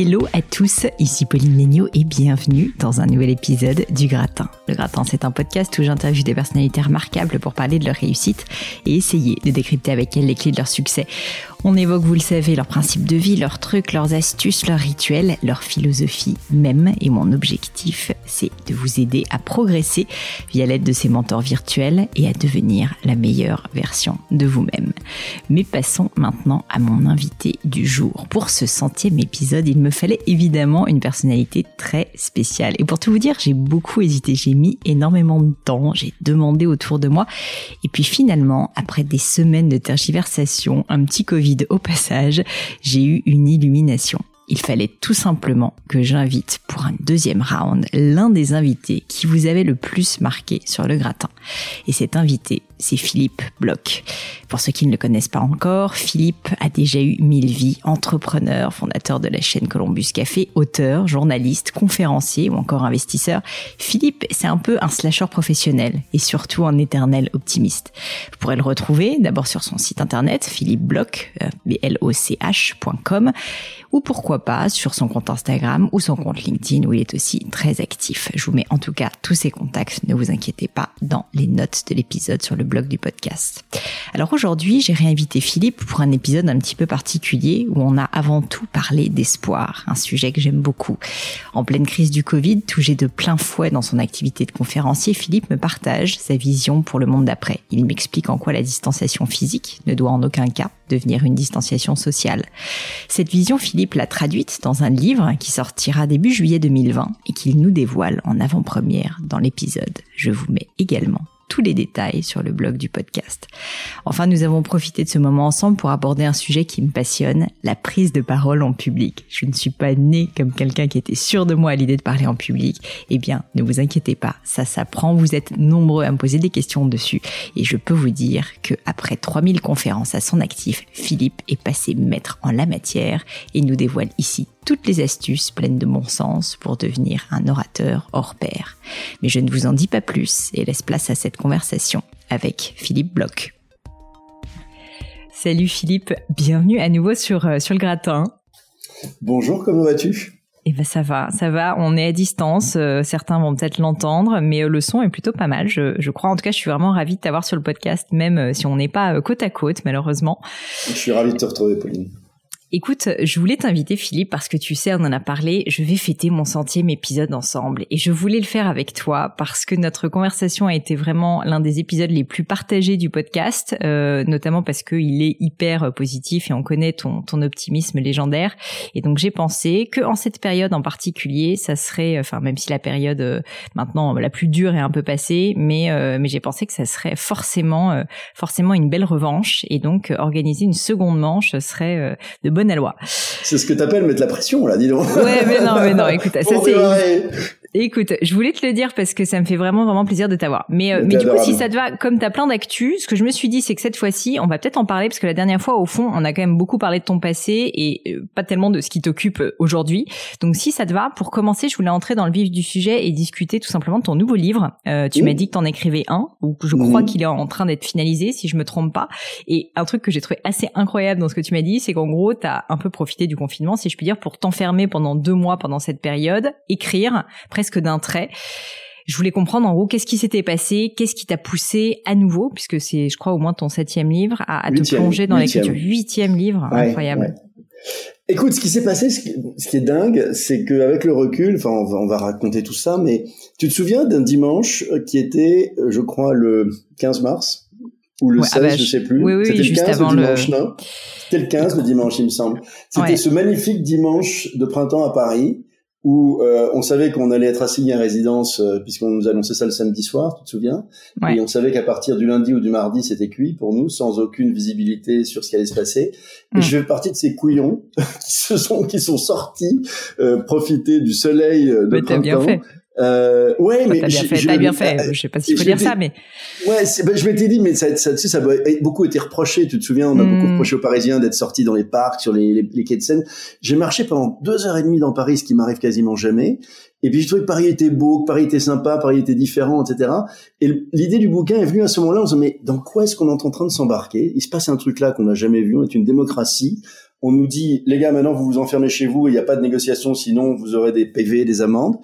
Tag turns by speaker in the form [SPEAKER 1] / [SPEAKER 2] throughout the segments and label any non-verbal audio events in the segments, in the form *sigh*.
[SPEAKER 1] Hello à tous, ici Pauline Léniaud et bienvenue dans un nouvel épisode du Gratin. Le Gratin, c'est un podcast où j'interviewe des personnalités remarquables pour parler de leur réussite et essayer de décrypter avec elles les clés de leur succès. On évoque, vous le savez, leurs principes de vie, leurs trucs, leurs astuces, leurs rituels, leur philosophie même. Et mon objectif, c'est de vous aider à progresser via l'aide de ces mentors virtuels et à devenir la meilleure version de vous-même. Mais passons maintenant à mon invité du jour. Pour ce centième épisode, il me fallait évidemment une personnalité très spéciale. Et pour tout vous dire, j'ai beaucoup hésité, j'ai mis énormément de temps, j'ai demandé autour de moi. Et puis finalement, après des semaines de tergiversation, un petit Covid, au passage, j'ai eu une illumination. Il fallait tout simplement que j'invite pour un deuxième round l'un des invités qui vous avait le plus marqué sur le gratin. Et cet invité, c'est Philippe Bloch. Pour ceux qui ne le connaissent pas encore, Philippe a déjà eu mille vies, entrepreneur, fondateur de la chaîne Columbus Café, auteur, journaliste, conférencier ou encore investisseur. Philippe, c'est un peu un slasher professionnel et surtout un éternel optimiste. Vous pourrez le retrouver d'abord sur son site internet philippebloch, euh, ou pourquoi pas sur son compte Instagram ou son compte LinkedIn où il est aussi très actif. Je vous mets en tout cas tous ses contacts, ne vous inquiétez pas, dans les notes de l'épisode sur le blog du podcast. Alors aujourd'hui, j'ai réinvité Philippe pour un épisode un petit peu particulier où on a avant tout parlé d'espoir, un sujet que j'aime beaucoup. En pleine crise du Covid, touché de plein fouet dans son activité de conférencier, Philippe me partage sa vision pour le monde d'après. Il m'explique en quoi la distanciation physique ne doit en aucun cas devenir une distanciation sociale. Cette vision, Philippe l'a traduite dans un livre qui sortira début juillet 2020 et qu'il nous dévoile en avant-première dans l'épisode. Je vous mets également tous les détails sur le blog du podcast. Enfin, nous avons profité de ce moment ensemble pour aborder un sujet qui me passionne, la prise de parole en public. Je ne suis pas née comme quelqu'un qui était sûr de moi à l'idée de parler en public. Eh bien, ne vous inquiétez pas, ça s'apprend, vous êtes nombreux à me poser des questions dessus et je peux vous dire que après 3000 conférences à son actif, Philippe est passé maître en la matière et nous dévoile ici toutes les astuces pleines de bon sens pour devenir un orateur hors pair. Mais je ne vous en dis pas plus et laisse place à cette conversation avec Philippe Bloch. Salut Philippe, bienvenue à nouveau sur, euh, sur le gratin.
[SPEAKER 2] Bonjour, comment vas-tu?
[SPEAKER 1] Eh ben ça va, ça va. On est à distance. Euh, certains vont peut-être l'entendre, mais euh, le son est plutôt pas mal. Je, je, crois. En tout cas, je suis vraiment ravie de t'avoir sur le podcast, même si on n'est pas côte à côte, malheureusement.
[SPEAKER 2] Je suis ravi de te retrouver, Pauline.
[SPEAKER 1] Écoute, je voulais t'inviter Philippe parce que tu sais, on en a parlé, je vais fêter mon centième épisode ensemble et je voulais le faire avec toi parce que notre conversation a été vraiment l'un des épisodes les plus partagés du podcast, euh, notamment parce qu'il est hyper positif et on connaît ton, ton optimisme légendaire. Et donc j'ai pensé que en cette période en particulier, ça serait, enfin même si la période euh, maintenant la plus dure est un peu passée, mais euh, mais j'ai pensé que ça serait forcément euh, forcément une belle revanche et donc organiser une seconde manche serait de bonne loi.
[SPEAKER 2] C'est ce que t'appelles mettre la pression, là, dis donc.
[SPEAKER 1] Ouais, mais non, mais non, écoute, ça c'est, Écoute, je voulais te le dire parce que ça me fait vraiment vraiment plaisir de t'avoir. Mais euh, mais du coup, si ça te va, comme t'as plein d'actu, ce que je me suis dit, c'est que cette fois-ci, on va peut-être en parler parce que la dernière fois, au fond, on a quand même beaucoup parlé de ton passé et euh, pas tellement de ce qui t'occupe euh, aujourd'hui. Donc, si ça te va, pour commencer, je voulais entrer dans le vif du sujet et discuter tout simplement de ton nouveau livre. tu m'as dit que t'en écrivais un, ou que je crois qu'il est en train d'être finalisé, si je me trompe pas. Et un truc que j'ai trouvé assez incroyable dans ce que tu m'as dit, c'est qu'en gros, t'as un peu profité du confinement, si je puis dire, pour t'enfermer pendant deux mois pendant cette période, écrire presque d'un trait. Je voulais comprendre en gros qu'est-ce qui s'était passé, qu'est-ce qui t'a poussé à nouveau, puisque c'est, je crois, au moins ton septième livre, à, te plonger dans l'écriture. Huitième livre, incroyable.
[SPEAKER 2] Écoute, ce qui s'est passé, ce qui, est dingue, c'est qu'avec le recul, enfin, on va, raconter tout ça, mais tu te souviens d'un dimanche qui était, je crois, le 15 mars ou le 16, ah bah, je sais plus.
[SPEAKER 1] Oui, oui,
[SPEAKER 2] C'était
[SPEAKER 1] le 15 le
[SPEAKER 2] dimanche, non? C'était le 15 le dimanche, il me semble. C'était ce magnifique dimanche de printemps à Paris où euh, on savait qu'on allait être assigné à résidence euh, puisqu'on nous annonçait ça le samedi soir, tu te souviens? Et on savait qu'à partir du lundi ou du mardi, c'était cuit pour nous, sans aucune visibilité sur ce qui allait se passer. Et mm. je fais partie de ces couillons *laughs* qui se sont qui sont sortis euh, profiter du soleil de Mais printemps. Bien fait.
[SPEAKER 1] Euh, ouais, mais t'as bien fait, t'as bien fait. Je sais pas s'il faut dire ça, mais
[SPEAKER 2] ouais, ben, je m'étais dit, mais ça, ça, tu sais, ça a beaucoup été reproché. Tu te souviens, on a beaucoup hmm. reproché aux Parisiens d'être sortis dans les parcs, sur les, les, les quais de Seine. J'ai marché pendant deux heures et demie dans Paris, ce qui m'arrive quasiment jamais. Et puis je trouvais que Paris était beau, que Paris était sympa, Paris était différent, etc. Et l'idée du bouquin est venue à ce moment-là. On se dit, mais dans quoi est-ce qu'on est en train de s'embarquer? Il se passe un truc là qu'on n'a jamais vu. On est une démocratie on nous dit les gars maintenant vous vous enfermez chez vous il n'y a pas de négociation sinon vous aurez des PV des amendes.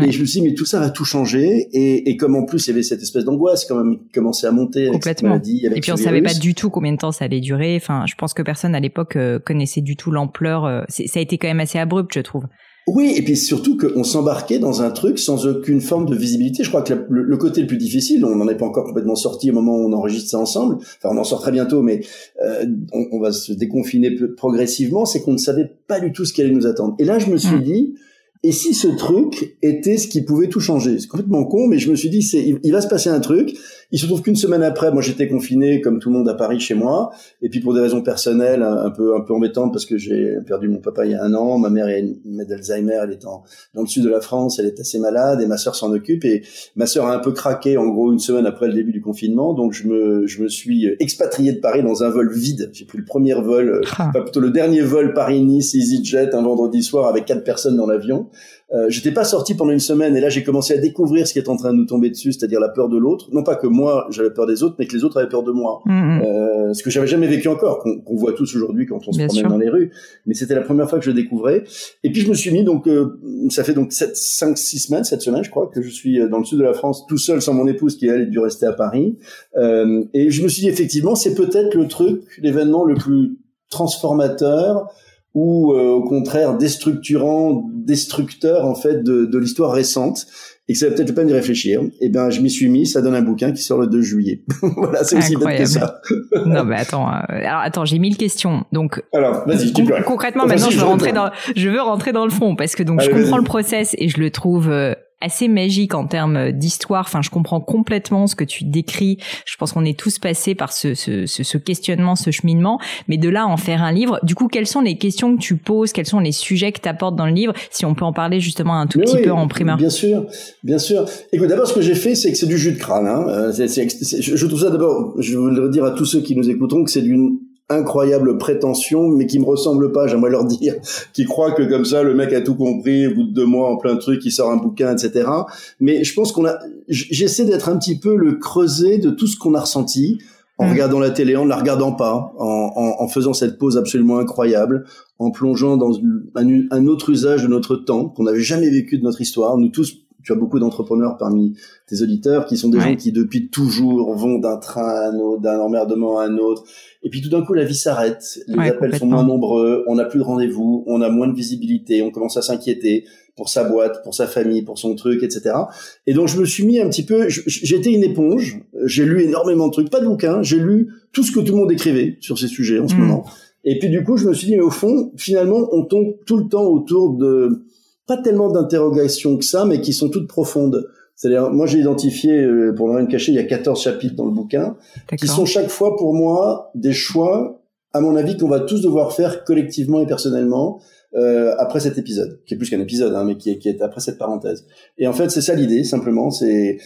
[SPEAKER 2] Et je me suis dit mais tout ça va tout changer. Et, et comme en plus il y avait cette espèce d'angoisse quand même qui commençait à monter avec
[SPEAKER 1] complètement. maladie, et puis on savait pas du tout combien de temps ça allait durer. Enfin je pense que personne à l'époque euh, connaissait du tout l'ampleur euh, ça a été quand même assez abrupt je trouve
[SPEAKER 2] oui, et puis surtout qu'on s'embarquait dans un truc sans aucune forme de visibilité. Je crois que le, côté le plus difficile, on n'en est pas encore complètement sorti au moment où on enregistre ça ensemble, enfin on en sort très bientôt, mais euh, on, va se déconfiner progressivement, c'est qu'on ne savait pas du tout ce qui allait nous attendre. Et là, je me suis mmh. dit, et si ce truc était ce qui pouvait tout changer? C'est complètement con, mais je me suis dit, c'est, il, va se passer un truc. Il se trouve qu'une semaine après, moi j'étais confiné comme tout le monde à Paris chez moi, et puis pour des raisons personnelles un, peu un peu embêtantes parce que j'ai perdu mon papa il y a un an, ma mère est une d'Alzheimer, elle est en, dans le sud de la France, elle est assez malade et ma sœur s'en occupe et ma sœur a un peu craqué en gros une semaine après le début du confinement, donc je me je me suis expatrié de Paris dans un vol vide. J'ai pris le premier vol, ah. plutôt le dernier vol Paris-Nice EasyJet un vendredi soir avec quatre personnes dans l'avion. Euh, j'étais pas sorti pendant une semaine et là j'ai commencé à découvrir ce qui est en train de nous tomber dessus, c'est-à-dire la peur de l'autre. Non pas que moi j'avais peur des autres, mais que les autres avaient peur de moi. Mm, mm. Euh, ce que j'avais jamais vécu encore, qu'on voit tous aujourd'hui quand on se promène dans les rues. Mais c'était la première fois que je découvrais. Et puis je me suis mis donc, euh, ça fait donc 7, 5, 6 semaines, cette semaine je crois, que je suis dans le sud de la France tout seul sans mon épouse qui elle est dû rester à Paris. Euh, et je me suis dit effectivement c'est peut-être le truc, l'événement le plus transformateur ou euh, au contraire déstructurant, destructeur en fait de, de l'histoire récente et que ça va peut-être pas peine d'y réfléchir. Et eh bien, je m'y suis mis. Ça donne un bouquin qui sort le 2 juillet. *laughs* voilà, c'est aussi bête que ça.
[SPEAKER 1] non, mais attends. Euh, alors, attends, j'ai mille questions. Donc,
[SPEAKER 2] alors, vas-y, tu peux.
[SPEAKER 1] Concrètement, maintenant, je veux rentrer dans, je veux rentrer dans le fond parce que donc je comprends le process et je le trouve euh, assez magique en termes d'histoire. Enfin, je comprends complètement ce que tu décris. Je pense qu'on est tous passés par ce, ce, ce, questionnement, ce cheminement. Mais de là en faire un livre, du coup, quelles sont les questions que tu poses? Quels sont les sujets que tu apportes dans le livre? Si on peut en parler justement un tout petit peu en primeur.
[SPEAKER 2] Bien sûr, bien sûr. Écoute, d'abord, ce que j'ai fait, c'est que c'est du jus de crâne. Hein. Euh, je trouve ça d'abord, je veux dire à tous ceux qui nous écouteront que c'est d'une incroyable prétention, mais qui me ressemble pas, j'aimerais leur *laughs* dire, qui croient que comme ça, le mec a tout compris, au bout de deux mois, en plein truc, il sort un bouquin, etc. Mais je pense qu'on a, j'essaie d'être un petit peu le creuset de tout ce qu'on a ressenti, en mmh. regardant la télé, en ne la regardant pas, en, en, faisant cette pause absolument incroyable, en plongeant dans un, un autre usage de notre temps qu'on n'avait jamais vécu de notre histoire. Nous tous tu as beaucoup d'entrepreneurs parmi tes auditeurs qui sont des gens qui depuis toujours vont d'un train à un autre, d'un emmerdement à un autre. Et puis tout d'un coup, la vie s'arrête, les appels sont moins nombreux, on n'a plus de rendez-vous, on a moins de visibilité, on commence à s'inquiéter pour sa boîte, pour sa famille, pour son truc, etc. Et donc je me suis mis un petit peu, j'étais une éponge, j'ai lu énormément de trucs, pas de bouquins, j'ai lu tout ce que tout le monde écrivait sur ces sujets en ce hmm. moment. Et puis du coup, je me suis dit, mais au fond, finalement, on tombe tout le temps autour de pas tellement d'interrogations que ça, mais qui sont toutes profondes. C'est-à-dire, moi j'ai identifié, euh, pour ne rien cacher, il y a 14 chapitres dans le bouquin, qui sont chaque fois pour moi des choix, à mon avis, qu'on va tous devoir faire collectivement et personnellement euh, après cet épisode, qui est plus qu'un épisode, hein, mais qui est, qui est après cette parenthèse. Et en fait, c'est ça l'idée, simplement, c'est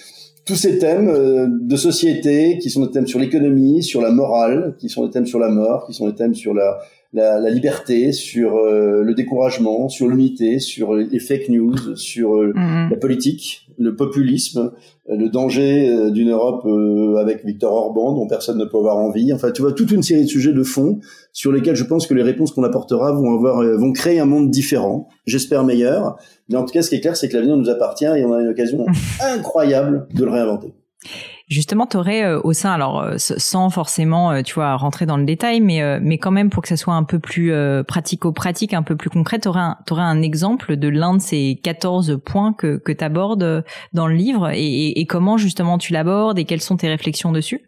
[SPEAKER 2] tous ces thèmes euh, de société, qui sont des thèmes sur l'économie, sur la morale, qui sont des thèmes sur la mort, qui sont des thèmes sur la, la, la liberté, sur le découragement, sur l'unité, sur les fake news, sur mm-hmm. la politique, le populisme, le danger d'une Europe avec Victor Orban dont personne ne peut avoir envie. Enfin, tu vois, toute une série de sujets de fond sur lesquels je pense que les réponses qu'on apportera vont avoir, vont créer un monde différent, j'espère meilleur. Mais en tout cas, ce qui est clair, c'est que l'avenir nous appartient et on a une occasion *laughs* incroyable de le réinventer.
[SPEAKER 1] Justement, tu aurais euh, au sein, alors euh, sans forcément, euh, tu vois, rentrer dans le détail, mais mais quand même pour que ça soit un peu plus pratico-pratique, un peu plus concret, tu aurais, un, aurais un exemple de l'un de ces 14 points que, que tu abordes dans le livre? Et, et comment justement tu l'abordes? Et quelles sont tes réflexions dessus?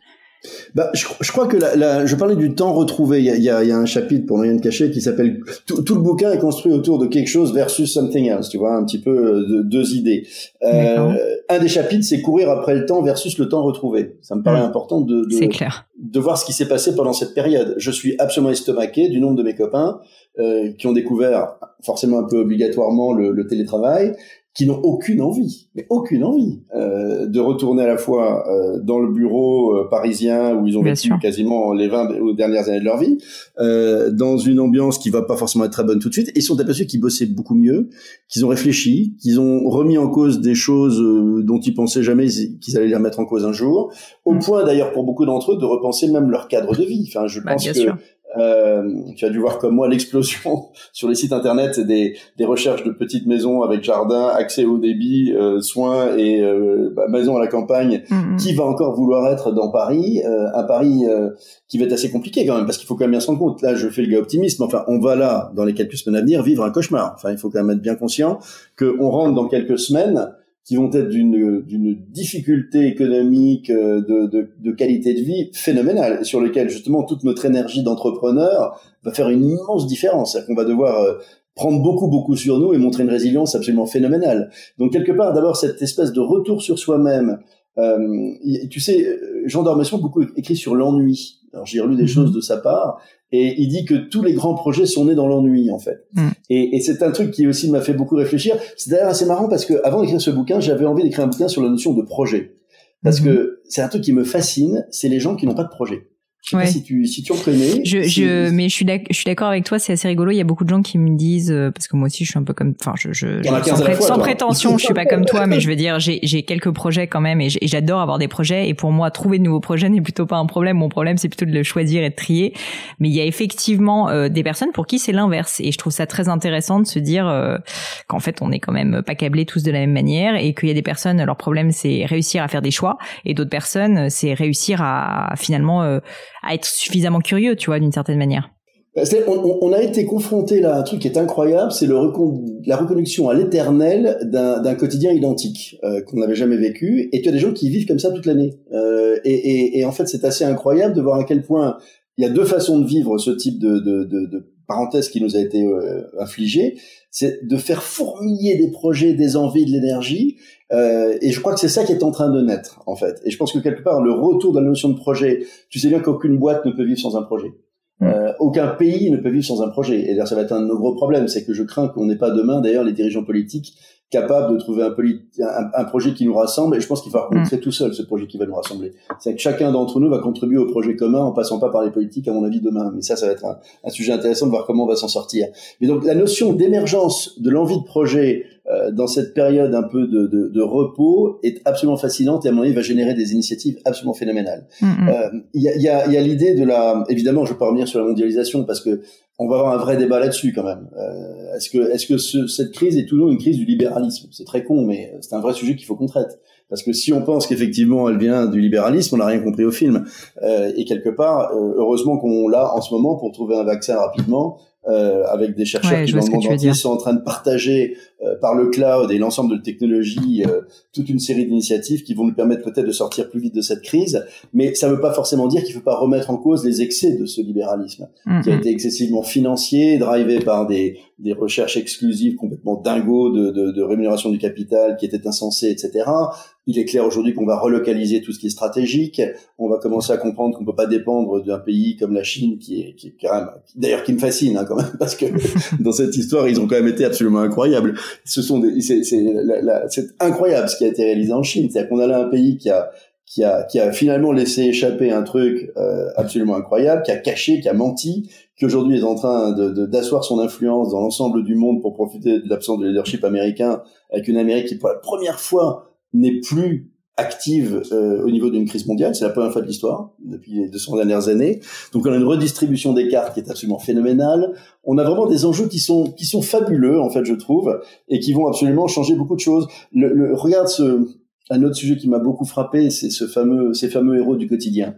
[SPEAKER 2] Bah, je, je, crois que la, la, je parlais du temps retrouvé. Il y a, il y a, il y a un chapitre pour rien de cacher qui s'appelle tout, tout, le bouquin est construit autour de quelque chose versus something else. Tu vois, un petit peu de, deux idées. Euh, un des chapitres, c'est courir après le temps versus le temps retrouvé. Ça me paraît important de de,
[SPEAKER 1] clair.
[SPEAKER 2] de voir ce qui s'est passé pendant cette période. Je suis absolument estomaqué du nombre de mes copains euh, qui ont découvert forcément un peu obligatoirement le, le télétravail qui n'ont aucune envie, mais aucune envie euh, de retourner à la fois euh, dans le bureau euh, parisien où ils ont vécu quasiment les 20 dernières années de leur vie, euh, dans une ambiance qui va pas forcément être très bonne tout de suite, et ils sont aperçus qu'ils bossaient beaucoup mieux, qu'ils ont réfléchi, qu'ils ont remis en cause des choses euh, dont ils pensaient jamais qu'ils allaient les remettre en cause un jour, au mm. point d'ailleurs pour beaucoup d'entre eux de repenser même leur cadre de vie. Enfin, je bah, pense que sûr. Euh, tu as dû voir comme moi l'explosion *laughs* sur les sites internet des, des, recherches de petites maisons avec jardin, accès au débit, euh, soins et euh, bah, maison à la campagne. Mm-hmm. Qui va encore vouloir être dans Paris euh, Un Paris euh, qui va être assez compliqué quand même parce qu'il faut quand même bien se rendre compte. Là, je fais le gars optimiste, mais enfin, on va là dans les quelques semaines à venir vivre un cauchemar. Enfin, il faut quand même être bien conscient qu'on rentre dans quelques semaines qui vont être d'une difficulté économique euh, de, de, de, qualité de vie phénoménale sur lequel justement toute notre énergie d'entrepreneur va faire une immense différence. C'est qu'on va devoir euh, prendre beaucoup beaucoup sur nous et montrer une résilience absolument phénoménale. Donc quelque part d'abord cette espèce de retour sur soi-même euh, tu sais Jean d'Ormesson beaucoup écrit sur l'ennui alors j'ai relu des mhm. choses de sa part et il dit que tous les grands projets sont nés dans l'ennui en fait. Mm. Et, et c'est un truc qui aussi m'a fait beaucoup réfléchir. C'est d'ailleurs assez marrant parce que avant d'écrire ce bouquin, j'avais envie d'écrire un bouquin sur la notion de projet. Parce mm-hmm. que c'est un truc qui me fascine, c'est les gens qui n'ont pas de projet. Je sais pas si tu si tu en connais.
[SPEAKER 1] Je, je mais je suis je suis d'accord avec toi, c'est assez rigolo. Il y a beaucoup de gens qui me disent euh, parce que moi aussi je suis un peu comme enfin je, je, sans, prétention, je suis pas comme toi, mais je veux dire j'ai j'ai quelques projets quand même et j'adore avoir des projets et pour moi trouver de nouveaux projets *laughs* n'est plutôt pas un problème. Mon problème c'est plutôt de le choisir et de trier. Mais il y a effectivement euh, des personnes pour qui c'est l'inverse et je trouve ça très intéressant de se dire euh, qu'en fait on est quand même pas câblés tous de la même manière et qu'il y a des personnes leur problème c'est réussir à faire des choix et d'autres personnes c'est réussir à finalement à être suffisamment curieux, tu vois, d'une certaine manière.
[SPEAKER 2] Bah, on, on, a été confronté là à un truc qui est incroyable, c'est le la reconnexion à l'éternel d'un quotidien identique euh, qu'on n'avait jamais vécu. Et tu as des gens qui vivent comme ça toute l'année. Euh, et, et, et, en fait, c'est assez incroyable de voir à quel point il y a deux façons de vivre ce type de, de, de, de parenthèse qui nous a été euh, infligé. C'est de faire fourmiller des projets, des envies, de l'énergie, euh, et je crois que c'est ça qui est en train de naître, en fait. Et je pense que quelque part, le retour de la notion de projet, tu sais bien qu'aucune boîte ne peut vivre sans un projet. Euh, aucun pays ne peut vivre sans un projet. Et d'ailleurs, ça va être un de nos gros problèmes, c'est que je crains qu'on n'ait pas demain, d'ailleurs, les dirigeants politiques capables de trouver un, un, projet qui nous rassemble. Et je pense qu'il va mm. crée tout seul ce projet qui va nous rassembler. C'est que chacun d'entre nous va contribuer au projet commun en passant pas par les politiques, à mon avis, demain. Mais ça, ça va être un, un sujet intéressant de voir comment on va s'en sortir. Mais donc, la notion d'émergence de l'envie de projet euh, dans cette période un peu de, de, de, repos est absolument fascinante et à mon avis va générer des initiatives absolument phénoménales. Mm-hmm. Euh, il y a, y a, y a l'idée de la, évidemment, je vais pas revenir sur la mondialisation parce que on va avoir un vrai débat là-dessus quand même. Euh, est-ce que, cette crise est toujours une crise du libéralisme? C'est très con, mais c'est un vrai sujet qu'il faut qu'on traite. Parce que si on pense qu'effectivement elle vient du libéralisme, on n'a rien compris au film. Euh, et quelque part, euh, heureusement qu'on l'a en ce moment pour trouver un vaccin rapidement, euh, avec des chercheurs qui dans le monde entier sont en train de partager euh, par le cloud et l'ensemble de technologies euh, toute une série d'initiatives qui vont nous permettre peut-être de sortir plus vite de cette crise. Mais ça ne veut pas forcément dire qu'il ne faut pas remettre en cause les excès de ce libéralisme qui a été excessivement financier, drivé par des, des recherches exclusives complètement dingos de, de, de rémunération du capital qui étaient insensées, etc. Il est clair aujourd'hui qu'on va relocaliser tout ce qui est stratégique. On va commencer à comprendre qu'on peut pas dépendre d'un pays comme la Chine, qui est, qui est quand même, d'ailleurs, qui me fascine hein, quand *laughs* parce que dans cette histoire, ils ont quand même été absolument incroyables. Ce sont des, c'est, c'est, c'est incroyable ce qui a été réalisé en Chine. C'est-à-dire qu'on a là un pays qui a qui a, qui a finalement laissé échapper un truc euh, absolument incroyable, qui a caché, qui a menti, qui aujourd'hui est en train d'asseoir de, son influence dans l'ensemble du monde pour profiter de l'absence de leadership américain, avec une Amérique qui pour la première fois n'est plus active euh, au niveau d'une crise mondiale. C'est la première fois de l'histoire depuis les 200 dernières années. Donc on a une redistribution des cartes qui est absolument phénoménale. On a vraiment des enjeux qui sont qui sont fabuleux en fait, je trouve, et qui vont absolument changer beaucoup de choses. Le, le regarde ce un autre sujet qui m'a beaucoup frappé, c'est ce fameux ces fameux héros du quotidien.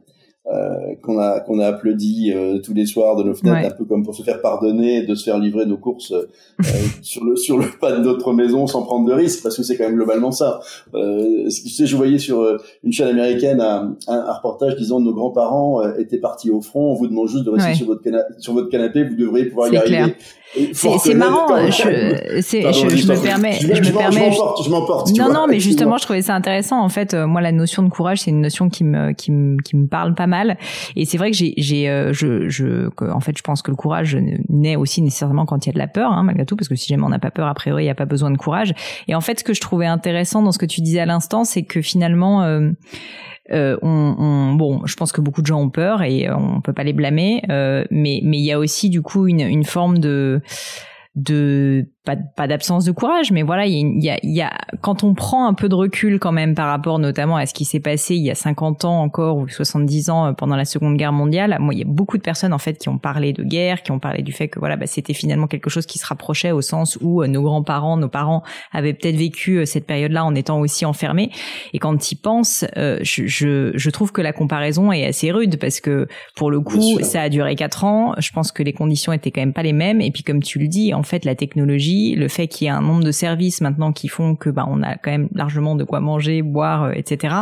[SPEAKER 2] Euh, qu'on a qu'on a applaudi euh, tous les soirs de nos fenêtres, un peu comme pour se faire pardonner de se faire livrer nos courses euh, *laughs* sur le sur le pas de notre maison sans prendre de risques, parce que c'est quand même globalement ça. tu sais, je voyais sur une chaîne américaine un, un, reportage disant nos grands-parents étaient partis au front, on vous demande juste de rester sur votre sur votre canapé, vous devriez pouvoir y arriver.
[SPEAKER 1] C'est marrant, je, je, je, me permets, je, me permets.
[SPEAKER 2] Je m'emporte.
[SPEAKER 1] Non, non, mais justement, je trouvais ça intéressant. En fait, moi, la notion de courage, c'est une notion qui me, qui me, qui me parle pas mal et c'est vrai que j'ai, j'ai, euh, je, je, en fait, je pense que le courage naît aussi nécessairement quand il y a de la peur, hein, malgré tout, parce que si jamais on n'a pas peur, a priori, il n'y a pas besoin de courage. Et en fait, ce que je trouvais intéressant dans ce que tu disais à l'instant, c'est que finalement, euh, euh, on, on, bon, je pense que beaucoup de gens ont peur et on peut pas les blâmer, euh, mais mais il y a aussi du coup une, une forme de de pas, pas d'absence de courage, mais voilà, il y a, il y a, quand on prend un peu de recul quand même par rapport notamment à ce qui s'est passé il y a 50 ans encore ou 70 ans euh, pendant la Seconde Guerre mondiale, moi il y a beaucoup de personnes en fait qui ont parlé de guerre, qui ont parlé du fait que voilà, bah, c'était finalement quelque chose qui se rapprochait au sens où euh, nos grands-parents, nos parents avaient peut-être vécu euh, cette période-là en étant aussi enfermés. Et quand ils pensent, je, je, je, trouve que la comparaison est assez rude parce que pour le coup, ça a duré quatre ans. Je pense que les conditions étaient quand même pas les mêmes. Et puis comme tu le dis, en fait, la technologie le fait qu'il y ait un nombre de services maintenant qui font que bah on a quand même largement de quoi manger, boire, euh, etc.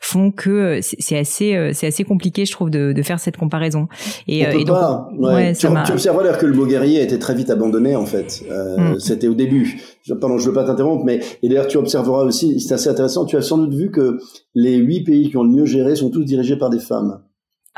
[SPEAKER 1] font que euh, c'est assez euh, c'est assez compliqué, je trouve, de, de faire cette comparaison.
[SPEAKER 2] Et, et donc, ouais. tu, tu observes d'ailleurs que le mot guerrier a été très vite abandonné en fait. Mm. C'était au début. Pardon, je veux pas t'interrompre, mais et d'ailleurs tu observeras aussi, c'est assez intéressant. Tu as sans doute vu que les huit pays qui ont le mieux géré sont tous dirigés par des femmes.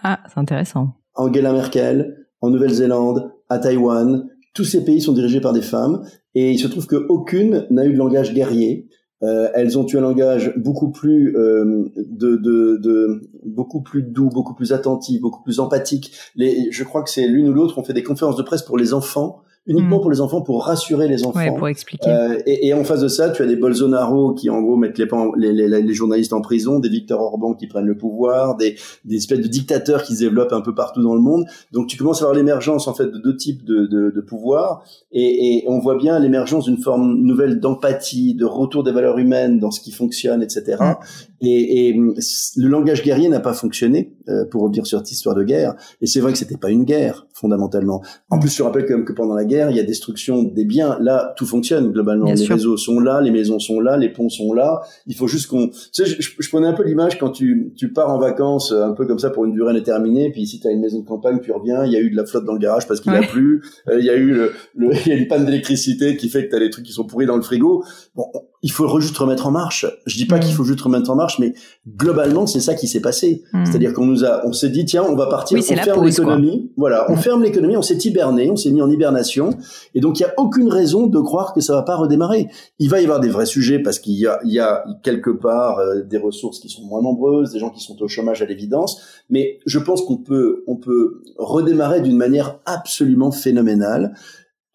[SPEAKER 1] Ah, c'est intéressant.
[SPEAKER 2] Angela Merkel, en Nouvelle-Zélande, à Taïwan, tous ces pays sont dirigés par des femmes et il se trouve qu'aucune n'a eu de langage guerrier. Euh, elles ont eu un langage beaucoup plus euh, de, de, de, beaucoup plus doux, beaucoup plus attentif, beaucoup plus empathique. Les, je crois que c'est l'une ou l'autre. On fait des conférences de presse pour les enfants uniquement mm. pour les enfants, pour rassurer les enfants.
[SPEAKER 1] Ouais, pour expliquer.
[SPEAKER 2] Euh, et, et, en face de ça, tu as des Bolsonaro qui, en gros, mettent les, les, les, les, journalistes en prison, des Victor Orban qui prennent le pouvoir, des, des espèces de dictateurs qui se développent un peu partout dans le monde. Donc, tu commences à avoir l'émergence, en fait, de deux types de, de, de pouvoir. Et, et, on voit bien l'émergence d'une forme nouvelle d'empathie, de retour des valeurs humaines dans ce qui fonctionne, etc. Mm. Et, et, le langage guerrier n'a pas fonctionné, euh, pour revenir sur cette histoire de guerre. Et c'est vrai que c'était pas une guerre, fondamentalement. En plus, je rappelle quand même que pendant la guerre, il y a destruction des biens. Là, tout fonctionne globalement. les réseaux sont là, les maisons sont là, les ponts sont là. Il faut juste qu'on. Tu sais, je, je, prenais un peu l'image quand tu, tu pars en vacances un peu comme ça pour une durée indéterminée. Puis si tu as une maison de campagne, tu reviens. Il y a eu de la flotte dans le garage parce qu'il a plu. Euh, il y a eu le, *laughs* il y a une panne d'électricité qui fait que tu as des trucs qui sont pourris dans le frigo. Bon, il faut juste remettre en marche. Je dis pas qu'il mm. faut juste remettre en marche, mais globalement, c'est ça qui s'est passé. Mm. C'est-à-dire qu'on nous a, on s'est dit, tiens, on va partir, on ferme l'économie. Voilà, on mm. ferme l'économie, on s'est hiberné, on s'est mis en hibernation. Et donc, il y a aucune raison de croire que ça va pas redémarrer. Il va y avoir des vrais sujets parce qu'il y a, il y a quelque part euh, des ressources qui sont moins nombreuses, des gens qui sont au chômage à l'évidence. Mais je pense qu'on peut, on peut redémarrer d'une manière absolument phénoménale.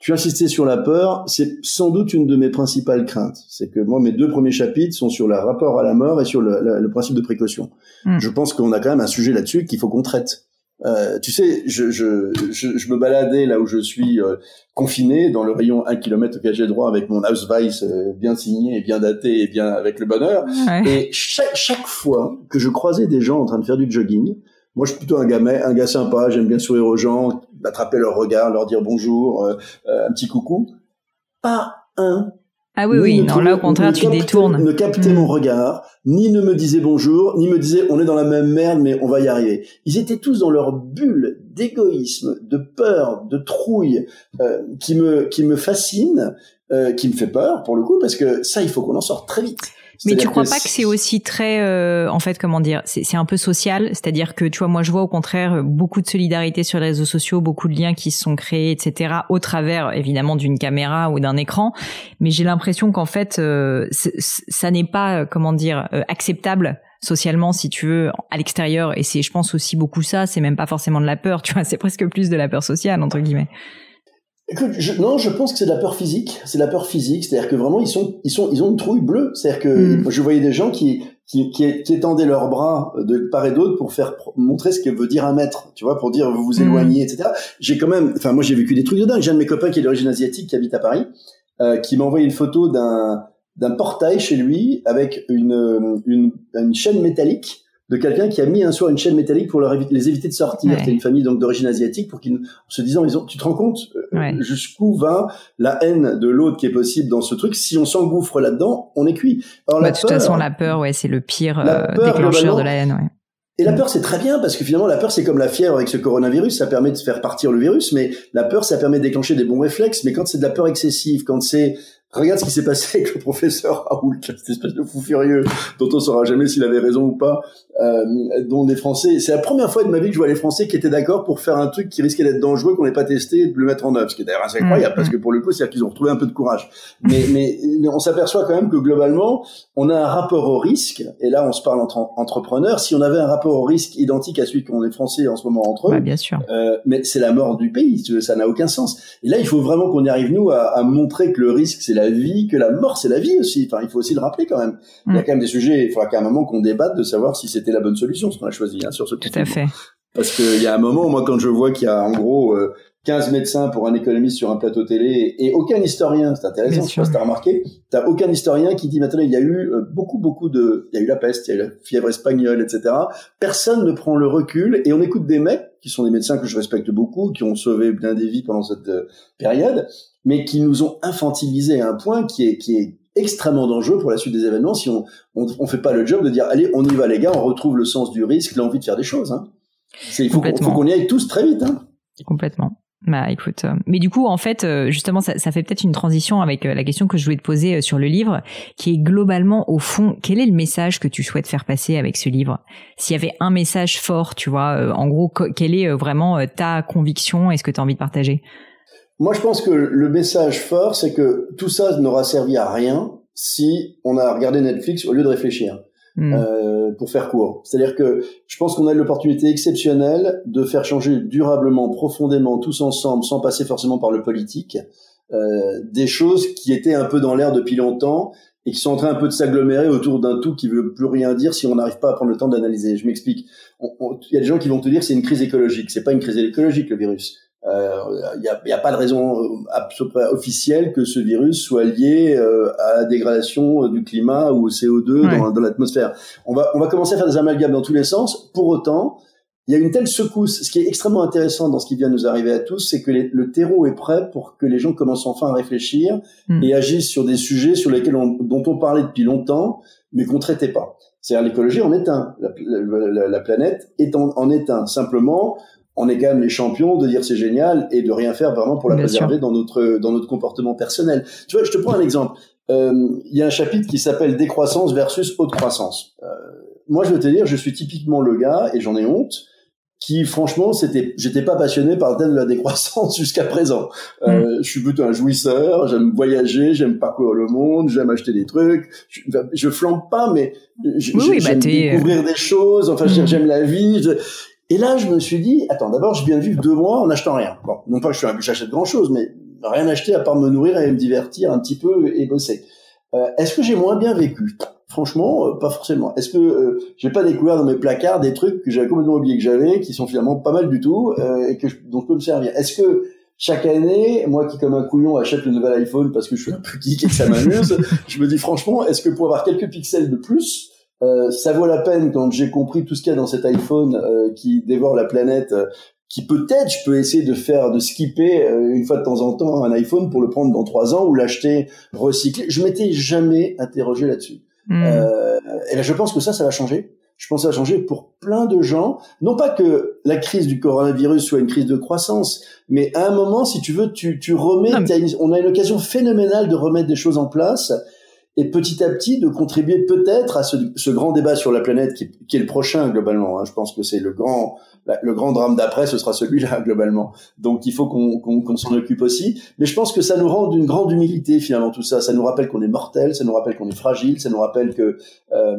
[SPEAKER 2] Tu insistais sur la peur, c'est sans doute une de mes principales craintes. C'est que moi, mes deux premiers chapitres sont sur le rapport à la mort et sur le, principe de précaution. Hmm. Je pense qu'on a quand même un sujet là-dessus qu'il faut qu'on traite. Euh, tu sais, je, je, je, me baladais là où je suis euh, confiné, dans le rayon 1 km auquel j'ai droit, avec mon Ausweis euh, bien signé et bien daté et bien avec le bonheur. Et chaque, chaque fois que je croisais des gens en train de faire du jogging, moi, je suis plutôt un gars, un gars sympa. J'aime bien sourire aux gens, attraper leur regard, leur dire bonjour, euh, euh, un petit coucou. Pas un.
[SPEAKER 1] Ah oui, oui, non, là, au contraire, tu détournes.
[SPEAKER 2] Ne captait hmm. mon regard, ni ne me disait bonjour, ni me disait on est dans la même merde, mais on va y arriver. Ils étaient tous dans leur bulle d'égoïsme, de peur, de trouille, euh, qui me, qui me fascine, qui me fait peur, pour le coup, parce que ça, il faut qu'on en sorte très vite.
[SPEAKER 1] Mais tu crois pas que c'est aussi très, euh, en fait, comment dire, c'est un peu social, c'est-à-dire que tu vois, moi je vois au contraire beaucoup de solidarité sur les réseaux sociaux, beaucoup de liens qui se sont créés, etc., au travers évidemment d'une caméra ou d'un écran, mais j'ai l'impression qu'en fait, euh, ça n'est pas, comment dire, euh, acceptable socialement, si tu veux, à l'extérieur. Et c'est, je pense aussi beaucoup ça. C'est même pas forcément de la peur, tu vois. C'est presque plus de la peur sociale entre guillemets.
[SPEAKER 2] Écoute, non, je pense que c'est de la peur physique. C'est de la peur physique, c'est-à-dire que vraiment ils sont, ils sont, ils ont une trouille bleue. C'est-à-dire que mm. je voyais des gens qui, qui, qui, étendaient leurs bras de part et d'autre pour faire montrer ce que veut dire un maître, tu vois, pour dire vous vous mm. éloignez, etc. J'ai quand même, enfin moi j'ai vécu des trucs de dingue. J'ai un de mes copains qui est d'origine asiatique qui habite à Paris, euh, qui m'a envoyé une photo d'un d'un portail chez lui avec une, une, une chaîne métallique de quelqu'un qui a mis un soir une chaîne métallique pour leur les éviter de sortir. C'était une famille donc d'origine asiatique pour qu'ils, se disant, ils ont, tu te rends compte euh, jusqu'où va la haine de l'autre qui est possible dans ce truc? Si on s'engouffre là-dedans, on est cuit.
[SPEAKER 1] Alors, bah, de toute façon, la peur, ouais, c'est le pire euh, déclencheur de la haine. Ouais.
[SPEAKER 2] Et la peur, c'est très bien parce que finalement, la peur, c'est comme la fièvre avec ce coronavirus, ça permet de faire partir le virus, mais la peur, ça permet de déclencher des bons réflexes. Mais quand c'est de la peur excessive, quand c'est Regarde ce qui s'est passé avec le professeur Raoult, cette espèce de fou furieux dont on saura jamais s'il avait raison ou pas, euh, dont les Français. C'est la première fois de ma vie que je vois les Français qui étaient d'accord pour faire un truc qui risquait d'être dangereux, qu'on n'ait pas testé, et de le mettre en œuvre. Ce qui est d'ailleurs assez incroyable, parce que pour le coup, c'est-à-dire qu'ils ont retrouvé un peu de courage. *laughs* Mais, mais, on s'aperçoit quand même que globalement, on a un rapport au risque. Et là, on se parle entre entrepreneurs. Si on avait un rapport au risque identique à celui qu'on est Français en ce moment entre eux,
[SPEAKER 1] bah, bien sûr.
[SPEAKER 2] Euh, mais c'est la mort du pays. Ça n'a aucun sens. Et là, il faut vraiment qu'on y arrive nous à, à montrer que le risque, c'est la la vie, que la mort c'est la vie aussi. Enfin, il faut aussi le rappeler quand même. Il y a mm. quand même des sujets. Il faudra qu'à un moment qu'on débatte de savoir si c'était la bonne solution ce qu'on a choisi hein, sur ce.
[SPEAKER 1] Tout à fait.
[SPEAKER 2] Parce qu'il y a un moment, moi, quand je vois qu'il y a en gros 15 euh, médecins pour un économiste sur un plateau télé et aucun historien, c'est intéressant, je sais pas si t'as remarqué, t'as aucun historien qui dit maintenant il y a eu euh, beaucoup beaucoup de, il y a eu la peste, il y a eu la fièvre espagnole, etc. Personne ne prend le recul et on écoute des mecs qui sont des médecins que je respecte beaucoup, qui ont sauvé bien des vies pendant cette euh, période, mais qui nous ont infantilisé à un point qui est, qui est extrêmement dangereux pour la suite des événements si on, on, fait pas le job de dire allez on y va les gars on retrouve le sens du risque l'envie de faire des choses hein. il faut qu'on y aille tous très vite hein.
[SPEAKER 1] complètement bah écoute, euh, mais du coup en fait euh, justement ça, ça fait peut-être une transition avec euh, la question que je voulais te poser sur le livre, qui est globalement au fond quel est le message que tu souhaites faire passer avec ce livre? S'il y avait un message fort, tu vois, en gros quelle est vraiment ta conviction et ce que tu as envie de partager?
[SPEAKER 2] Moi, je pense que le message fort, c'est que tout ça n'aura servi à rien si on a regardé Netflix au lieu de réfléchir. Hmm. Euh, pour faire court. C'est-à-dire que je pense qu'on a l'opportunité exceptionnelle de faire changer durablement, profondément, tous ensemble, sans passer forcément par le politique, euh, des choses qui étaient un peu dans l'air depuis longtemps et qui sont en train un peu de s'agglomérer autour d'un tout qui veut plus rien dire si on n'arrive pas à prendre le temps d'analyser. Je m'explique. Il y a des gens qui vont te dire c'est une crise écologique. C'est pas une crise écologique le virus. Il euh, n'y a, y a, pas de raison euh, officielle que ce virus soit lié euh, à la dégradation du climat ou au CO2 dans, dans l'atmosphère. On va, on va commencer à faire des amalgames dans tous les sens. Pour autant, il y a une telle secousse. Ce qui est extrêmement intéressant dans ce qui vient nous arriver à tous, c'est que le terreau est prêt pour que les gens commencent enfin à réfléchir hmm. et agissent sur des sujets sur lesquels on, dont on parlait depuis longtemps, mais qu'on traitait pas. C'est-à-dire l'écologie en est un. La, la, la planète est en, en est un. Simplement, on est quand même les champions de dire c'est génial et de rien faire vraiment pour la préserver dans notre dans notre comportement personnel. Tu vois, je te prends un exemple. Euh, il y a un chapitre qui s'appelle décroissance versus haute croissance. Euh, moi, je veux te dire, je suis typiquement le gars et j'en ai honte qui franchement c'était j'étais pas passionné par le thème de la décroissance *laughs* jusqu'à présent euh, mm. je suis plutôt un jouisseur j'aime voyager j'aime parcourir le monde j'aime acheter des trucs je, je flambe pas mais bah, j'aime découvrir des choses enfin mm. j'aime la vie et là, je me suis dit, attends, d'abord, je viens de vivre deux mois en achetant rien. Bon, non pas que j'achète grand chose, mais rien acheter à part me nourrir et me divertir un petit peu et bosser. Euh, Est-ce que j'ai moins bien vécu? Franchement, euh, pas forcément. Est-ce que euh, j'ai pas découvert dans mes placards des trucs que j'avais complètement oublié que j'avais, qui sont finalement pas mal du tout euh, et que je, dont je peux me servir? Est-ce que chaque année, moi qui comme un couillon achète le nouvel iPhone parce que je suis un peu geek et que ça m'amuse, *laughs* je me dis franchement, est-ce que pour avoir quelques pixels de plus, euh, ça vaut la peine quand j'ai compris tout ce qu'il y a dans cet iPhone euh, qui dévore la planète, euh, qui peut-être je peux essayer de faire, de skipper une fois de temps en temps un iPhone pour le prendre dans trois ans ou l'acheter recyclé. Je m'étais jamais interrogé là-dessus. Hmm. et ben je pense que ça, ça va changer. Je pense que ça va changer pour plein de gens. Non pas que la crise du coronavirus soit une crise de croissance, mais à un moment, si tu veux, tu, tu remets, on a une occasion phénoménale de remettre des choses en place et petit à petit de contribuer peut-être à ce, ce, grand débat sur la planète qui, qui est le prochain globalement. Hein. Je pense que c'est le grand le grand drame d'après, ce sera celui-là *laughs* globalement. Donc il faut qu'on qu'on s'en occupe aussi. Mais je pense que ça nous rend d'une grande humilité finalement tout ça. Ça nous rappelle qu'on est mortel, ça nous rappelle qu'on est fragile, ça nous rappelle que euh,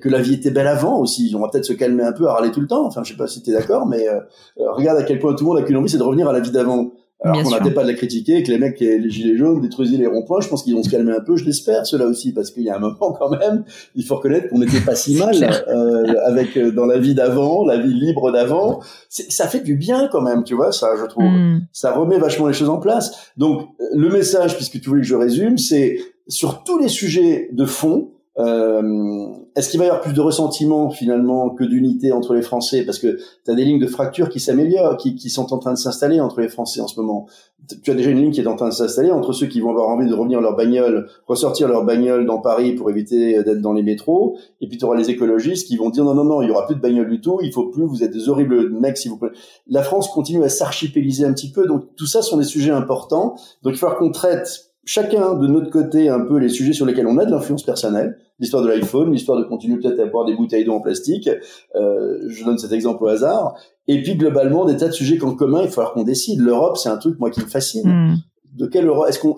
[SPEAKER 2] que la vie était belle avant aussi. On va peut-être se calmer un peu à râler tout le temps. Enfin, je sais pas si tu es d'accord, mais euh, regarde à quel point tout le monde a qu'une envie, c'est de revenir à la vie d'avant. Alors qu'on n'arrêtait pas de la critiquer, que les mecs, les gilets jaunes détruisaient les ronds-points, je pense qu'ils vont se calmer un peu, je l'espère, cela aussi, parce qu'il y a un moment quand même, il faut reconnaître qu'on n'était pas si mal euh, avec euh, dans la vie d'avant, la vie libre d'avant. Ça fait du bien quand même, tu vois, ça, je trouve. Hmm. Ça remet vachement les choses en place. Donc, euh, le message, puisque tu voulais que je résume, c'est sur tous les sujets de fond, est-ce qu'il va y avoir plus de ressentiment finalement que d'unité entre les Français? Parce que tu as des lignes de fracture qui s'améliorent, qui, qui, sont en train de s'installer entre les Français en ce moment. Tu as déjà une ligne qui est en train de s'installer entre ceux qui vont avoir envie de revenir leur bagnole, ressortir leur bagnole dans Paris pour éviter d'être dans les métros, et puis tu auras les écologistes qui vont dire non non non, il y aura plus de bagnole du tout, il faut plus, vous êtes des horribles mecs si vous plaît. La France continue à s'archipéliser un petit peu, donc tout ça sont des sujets importants. Donc il va qu'on traite chacun de notre côté un peu les sujets sur lesquels on a de l'influence personnelle, l'histoire de l'iPhone, l'histoire de continuer peut-être à boire des bouteilles d'eau en plastique, euh, je donne cet exemple au hasard, et puis globalement des tas de sujets qu'en commun il va falloir qu'on décide. L'Europe, c'est un truc moi qui me fascine. Hmm. De quelle Europe Est-ce qu'on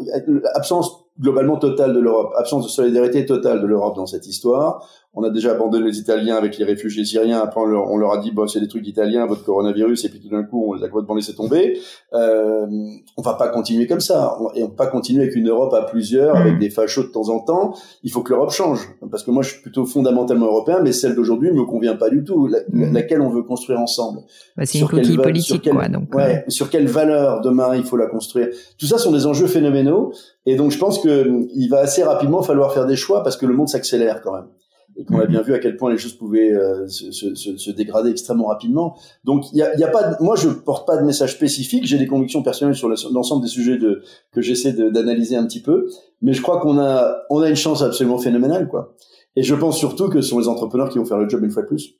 [SPEAKER 2] absence globalement totale de l'Europe, absence de solidarité totale de l'Europe dans cette histoire on a déjà abandonné les Italiens avec les réfugiés syriens. Après, on leur, a dit, bon, c'est des trucs italiens, votre coronavirus, et puis tout d'un coup, on les a complètement laissé tomber. Euh, on va pas continuer comme ça. Et on va pas continuer avec une Europe à plusieurs, avec mm. des fachos de temps en temps. Il faut que l'Europe change. Parce que moi, je suis plutôt fondamentalement européen, mais celle d'aujourd'hui ne me convient pas du tout. Mm. laquelle on veut construire ensemble.
[SPEAKER 1] Bah, c'est une coquille politique, quoi. Donc,
[SPEAKER 2] ouais, sur quelle valeur demain il faut la construire. Tout ça sont des enjeux phénoménaux. Et donc, je pense que il va assez rapidement falloir faire des choix parce que le monde s'accélère quand même et qu'on a bien vu à quel point les choses pouvaient euh, se, se, se, dégrader extrêmement rapidement. Donc il y a, y a, pas, moi je porte pas de message spécifique, j'ai des convictions personnelles sur l'ensemble des sujets de, que j'essaie d'analyser un petit peu, mais je crois qu'on a, on a une chance absolument phénoménale quoi. Et je pense surtout que ce sont les entrepreneurs qui vont faire le job une fois de plus.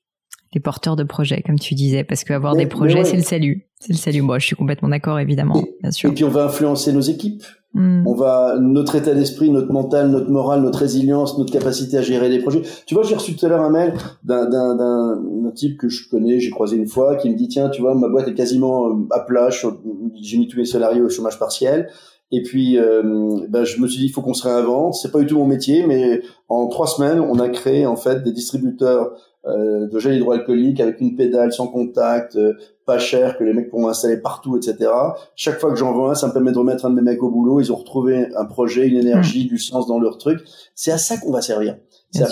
[SPEAKER 1] Les porteurs de projets, comme tu disais, parce qu'avoir des projets, c'est le salut. C'est le salut. Moi, je suis complètement d'accord, évidemment, bien sûr.
[SPEAKER 2] Et puis on va influencer nos équipes. Hmm. On va notre état d'esprit, notre mental, notre morale, notre résilience, notre capacité à gérer des projets. Tu vois, j'ai reçu tout à l'heure un mail d'un d'un type que je connais, j'ai croisé une fois, qui me dit tiens, tu vois, ma boîte est quasiment euh, à plat, j'ai mis tous les salariés au chômage partiel. Et puis, euh, ben, je me suis dit, il faut qu'on se réinvente. C'est pas du tout mon métier, mais en trois semaines, on a créé en fait des distributeurs euh, de gel hydroalcoolique avec une pédale sans contact, euh, pas cher que les mecs pourront installer partout, etc. Chaque fois que j'en vois un, ça me permet de remettre un de mes mecs au boulot. Ils ont retrouvé un projet, une énergie, mmh. du sens dans leur truc. C'est à ça qu'on va servir.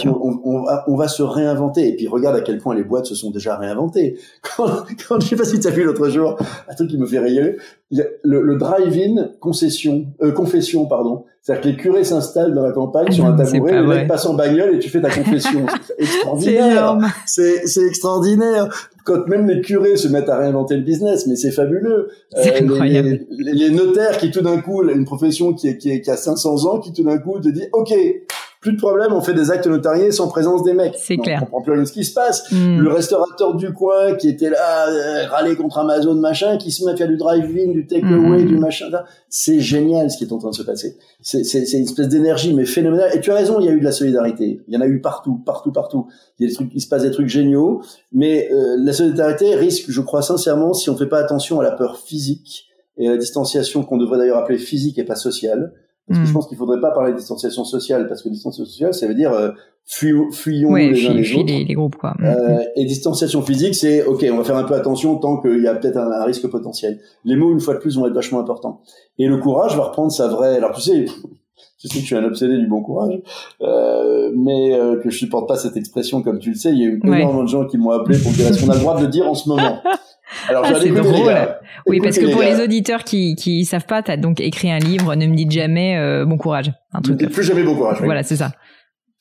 [SPEAKER 2] On, on, va, on, va, se réinventer. Et puis regarde à quel point les boîtes se sont déjà réinventées. *laughs* Quand, quand je sais pas si tu as vu l'autre jour, un truc qui me fait rire, le, le drive-in concession, euh, confession, pardon. C'est-à-dire que les curés s'installent dans la campagne sur un tabouret, le mec passe en bagnole et tu fais ta confession. *laughs* c'est extraordinaire. C'est extraordinaire. Quand même les curés se mettent à réinventer le business, mais c'est fabuleux.
[SPEAKER 1] C'est euh, incroyable.
[SPEAKER 2] Les, les, notaires qui tout d'un coup, une profession qui, est, qui, est, qui a 500 ans, qui tout d'un coup te dit, OK, plus de problème, on fait des actes notariés sans présence des mecs.
[SPEAKER 1] C'est clair.
[SPEAKER 2] On comprend plus rien ce qui se passe. Hmm. Le restaurateur du coin qui était là, euh, râler contre Amazon, machin, qui se met à faire du drive-in, du take-away, hmm. du machin. C'est génial ce qui est en train de se passer. C'est une espèce d'énergie, mais phénoménale. Et tu as raison, il y a eu de la solidarité. Il y en a eu partout, partout, partout. Il y a des trucs, il se passe des trucs géniaux. Mais euh, la solidarité risque, je crois sincèrement, si on fait pas attention à la peur physique et à la distanciation qu'on devrait d'ailleurs appeler physique et pas sociale, parce que je hmm. pense qu'il faudrait pas parler de distanciation sociale, parce que distanciation sociale, ça veut dire euh, fuyons, fuyons les uns les autres.
[SPEAKER 1] Les, les, groupes, quoi.
[SPEAKER 2] Euh, et distanciation physique, c'est ok, on va faire un peu attention tant qu'il y a peut-être un, un, risque potentiel. Les mots, une fois de plus, vont être vachement importants. Et le courage va reprendre sa vraie. Alors tu sais, *laughs* je sais que je suis un obsédé du bon courage, euh, mais euh, que je supporte pas cette expression comme tu le sais. Il y a eu énormément de gens qui m'ont appelé pour dire est-ce qu'on a le droit de le dire en ce moment?
[SPEAKER 1] Alors, ah, c'est drôle. oui, parce que pour les auditeurs qui qui savent pas, t'as donc écrit un livre. Ne me dites jamais euh, bon courage.
[SPEAKER 2] Un truc. Ne plus jamais bon courage.
[SPEAKER 1] Voilà, c'est ça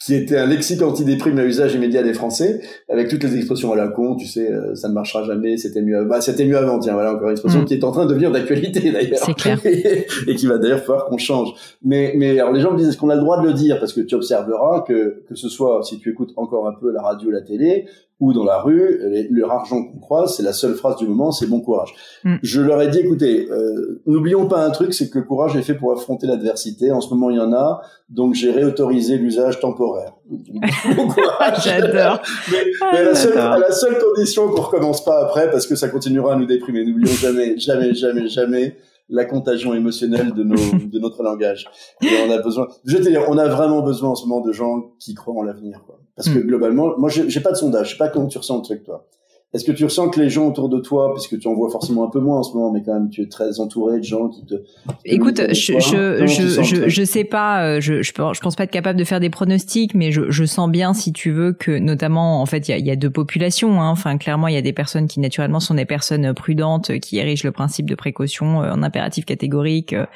[SPEAKER 2] qui était un lexique antidéprime à usage immédiat des Français, avec toutes les expressions à la con, tu sais, euh, ça ne marchera jamais, c'était mieux, bah, c'était mieux avant, tiens, voilà encore une expression mm. qui est en train de devenir d'actualité *laughs* d'ailleurs.
[SPEAKER 1] C'est clair. *laughs*
[SPEAKER 2] et, qui va d'ailleurs falloir qu'on change. Mais, mais alors les gens me disent, est-ce qu'on a le droit de le dire? Parce que tu observeras que, que ce soit, si tu écoutes encore un peu la radio, la télé, ou dans la rue, le argent qu'on croise, c'est la seule phrase du moment, c'est bon courage. Mm. Je leur ai dit, écoutez, euh, n'oublions pas un truc, c'est que le courage est fait pour affronter l'adversité. En ce moment, il y en a, donc j'ai réautorisé l'usage temporaire. *laughs*
[SPEAKER 1] bon courage. J'adore.
[SPEAKER 2] mais, mais la, seule, la seule condition qu'on recommence pas après, parce que ça continuera à nous déprimer. N'oublions jamais, jamais, jamais, jamais la contagion émotionnelle de, nos, *laughs* de notre langage. Et on a besoin, je te dire, on a vraiment besoin en ce moment de gens qui croient en l'avenir. Parce que hmm. globalement, moi, j'ai pas de sondage, je sais pas comment tu ressens le truc, toi. Est-ce que tu ressens que les gens autour de toi, puisque tu en vois forcément un peu moins en ce moment, mais quand même tu es très entouré de gens qui te.
[SPEAKER 1] Écoute, je je je, je, je sais pas, euh, je, je je pense pas être capable de faire des pronostics, mais je, je sens bien si tu veux que notamment en fait il y a, y a deux populations. Hein. Enfin clairement il y a des personnes qui naturellement sont des personnes prudentes, qui érigent le principe de précaution euh, en impératif catégorique euh,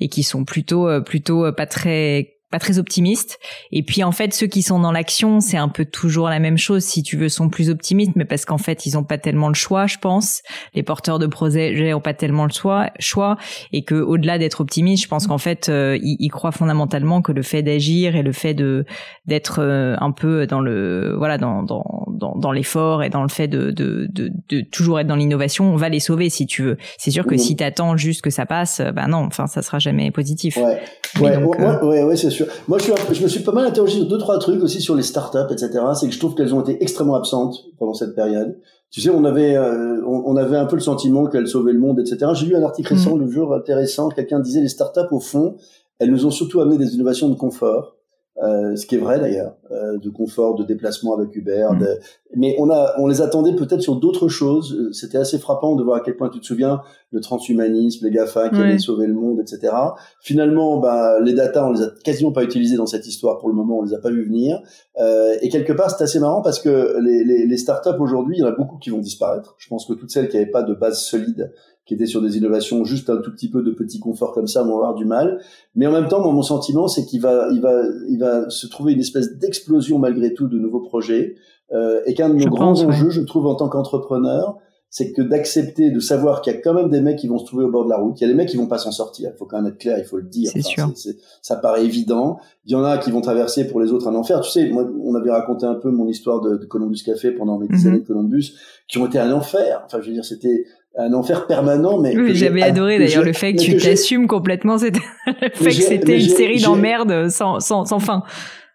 [SPEAKER 1] et qui sont plutôt plutôt pas très pas très optimiste. Et puis en fait, ceux qui sont dans l'action, c'est un peu toujours la même chose. Si tu veux, sont plus optimistes, mais parce qu'en fait, ils ont pas tellement le choix, je pense. Les porteurs de projets ont pas tellement le choix, choix, et que au-delà d'être optimiste, je pense qu'en fait, euh, ils, croient fondamentalement que le fait d'agir et le fait de d'être euh, un peu dans le voilà dans dans dans, dans l'effort et dans le fait de, de de, de toujours être dans l'innovation, on va les sauver si tu veux. C'est sûr que si tu attends juste que ça passe, ben non, enfin ça sera jamais positif.
[SPEAKER 2] Ouais, ouais, euh, ouais, ouais c'est sûr. Moi, je, suis, je me suis pas mal interrogé sur deux trois trucs aussi sur les startups, etc. C'est que je trouve qu'elles ont été extrêmement absentes pendant cette période. Tu sais, on avait euh, on, avait un peu le sentiment qu'elles sauvaient le monde, etc. J'ai lu un article récent, mm. le jour intéressant. Quelqu'un disait les startups au fond, elles nous ont surtout amené des innovations de confort. Euh, ce qui est vrai d'ailleurs, euh, de confort, de déplacement avec Uber. Mm. Mais on a, on les attendait peut-être sur d'autres choses. C'était assez frappant de voir à quel point tu te souviens le transhumanisme, les Gafa qui allaient sauver le monde, etc. Finalement, bah, les data, on les a quasiment pas utilisés dans cette histoire pour le moment. On les a pas vu venir. Euh, et quelque part, c'est assez marrant parce que les, les, les startups aujourd'hui, il y en a beaucoup qui vont disparaître. Je pense que toutes celles qui n'avaient pas de base solide qui étaient sur des innovations juste un tout petit peu de petit confort comme ça vont avoir du mal. Mais en même temps, mon sentiment, c'est qu'il va, il va, il va se trouver une espèce d'explosion malgré tout de nouveaux projets. Euh, et qu'un de nos grands enjeux, je trouve, en tant qu'entrepreneur, c'est que d'accepter de savoir qu'il y a quand même des mecs qui vont se trouver au bord de la route. Il y a des mecs qui vont pas s'en sortir. Il faut quand même être clair, il faut le dire.
[SPEAKER 1] C'est sûr.
[SPEAKER 2] ça paraît évident. Il y en a qui vont traverser pour les autres un enfer. Tu sais, moi, on avait raconté un peu mon histoire de, de Columbus Café pendant mes dix mhm. années de Columbus, qui ont été un enfer. Enfin, je veux dire, c'était un enfer permanent. Mais
[SPEAKER 1] oui, j'avais adoré d'ailleurs le fait que tu t'assumes complètement, c'était *laughs* le fait que c'était une série d'emmerdes sans, sans, sans fin.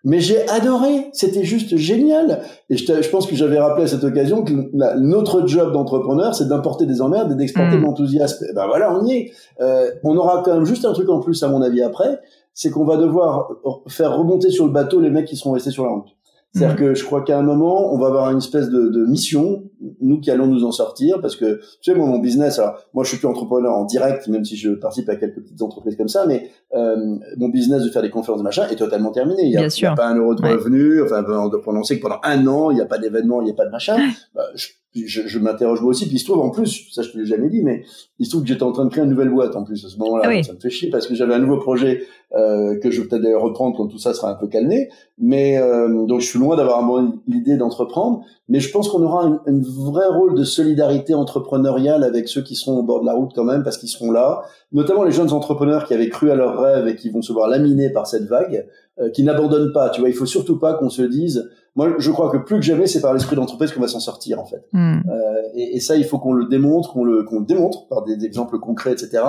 [SPEAKER 2] Mais j'ai adoré, c'était juste génial. Et je, je pense que j'avais rappelé à cette occasion que notre job d'entrepreneur, c'est d'importer des emmerdes et d'exporter de mm. l'enthousiasme. ben voilà, on y est. Euh, on aura quand même juste un truc en plus, à mon avis, après, c'est qu'on va devoir faire remonter sur le bateau les mecs qui seront restés sur la route. C'est-à-dire mm. que je crois qu'à un moment, on va avoir une espèce de, de, mission, nous qui allons nous en sortir, parce que tu sais, moi, mon business, alors moi, je suis plus entrepreneur en direct, même si je participe à quelques petites entreprises comme ça, mais euh, mon business de faire des conférences de machin est totalement terminé. Il n'y a, pas un euro de revenu. Enfin, on doit prononcer que pendant un an, il n'y a pas d'événement, il n'y a pas de machin. *laughs* Bah, je, je, je m'interroge moi aussi. Puis il se trouve en plus, ça je te l'ai jamais dit, mais il se trouve que j'étais en train de créer une nouvelle boîte en plus à ce moment-là. Ah ça me fait chier parce que j'avais un nouveau projet euh, que je vais peut-être d'ailleurs reprendre quand tout ça sera un peu calmé. Mais euh, donc je suis loin d'avoir l'idée d'entreprendre, mais je pense qu'on aura un, un, vrai rôle de solidarité entrepreneuriale avec ceux qui seront au bord de la route quand même parce qu'ils seront là, notamment les jeunes entrepreneurs qui avaient cru à leurs rêves et qui vont se voir laminés par cette vague, euh, qui n'abandonnent pas. Tu vois, il faut surtout pas qu'on se dise moi, je crois que plus que jamais, c'est par l'esprit d'entreprise qu'on va s'en sortir, en fait. Hmm. Euh, et, et, ça, il faut qu'on le démontre, qu'on le, qu'on le démontre par des, exemples concrets, etc.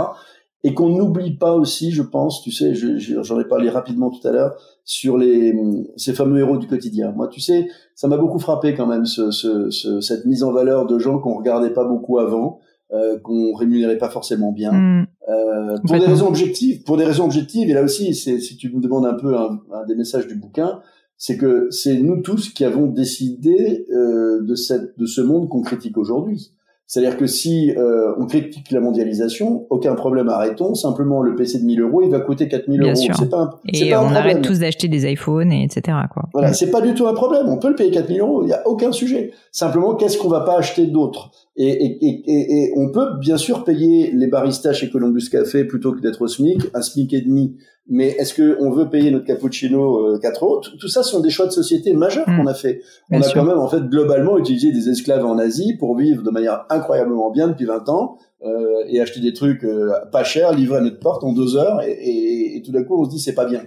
[SPEAKER 2] Et qu'on n'oublie pas aussi, je pense, tu sais, j'en ai parlé rapidement tout à l'heure, sur les, ces fameux héros du quotidien. Moi, tu sais, ça m'a beaucoup frappé quand même, ce, ce, ce, cette mise en valeur de gens qu'on regardait pas beaucoup avant, euh, qu'on rémunérait pas forcément bien, hmm. euh, pour des raisons objectives. Pour des raisons objectives, et là aussi, si tu me demandes un peu un, un des messages du bouquin, c'est que c'est nous tous qui avons décidé euh, de, cette, de ce monde qu'on critique aujourd'hui. C'est-à-dire que si euh, on critique la mondialisation, aucun problème, arrêtons. Simplement, le PC de 1000 euros, il va coûter 4000 euros.
[SPEAKER 1] C'est pas un, et on arrête tous d'acheter des iPhones, et etc. Quoi.
[SPEAKER 2] Voilà, c'est pas du tout un problème. On peut le payer 4000 euros. Il n'y a aucun sujet. Simplement, qu'est-ce qu'on va pas acheter d'autre? Et, et, et, et, on peut bien sûr payer les baristas chez Columbus Café plutôt que d'être au SMIC, un SMIC et demi mais est-ce que on veut payer notre cappuccino euh, 4 euros? Tout, ça sont des choix de société majeurs mm. qu'on a fait. on a quand même en fait globalement utilisé des esclaves en Asie pour vivre de manière incroyablement bien depuis 20 ans euh, et acheter des trucs euh, pas chers livrés à notre porte en deux heures et, et, et tout d'un coup on se dit c'est pas bien.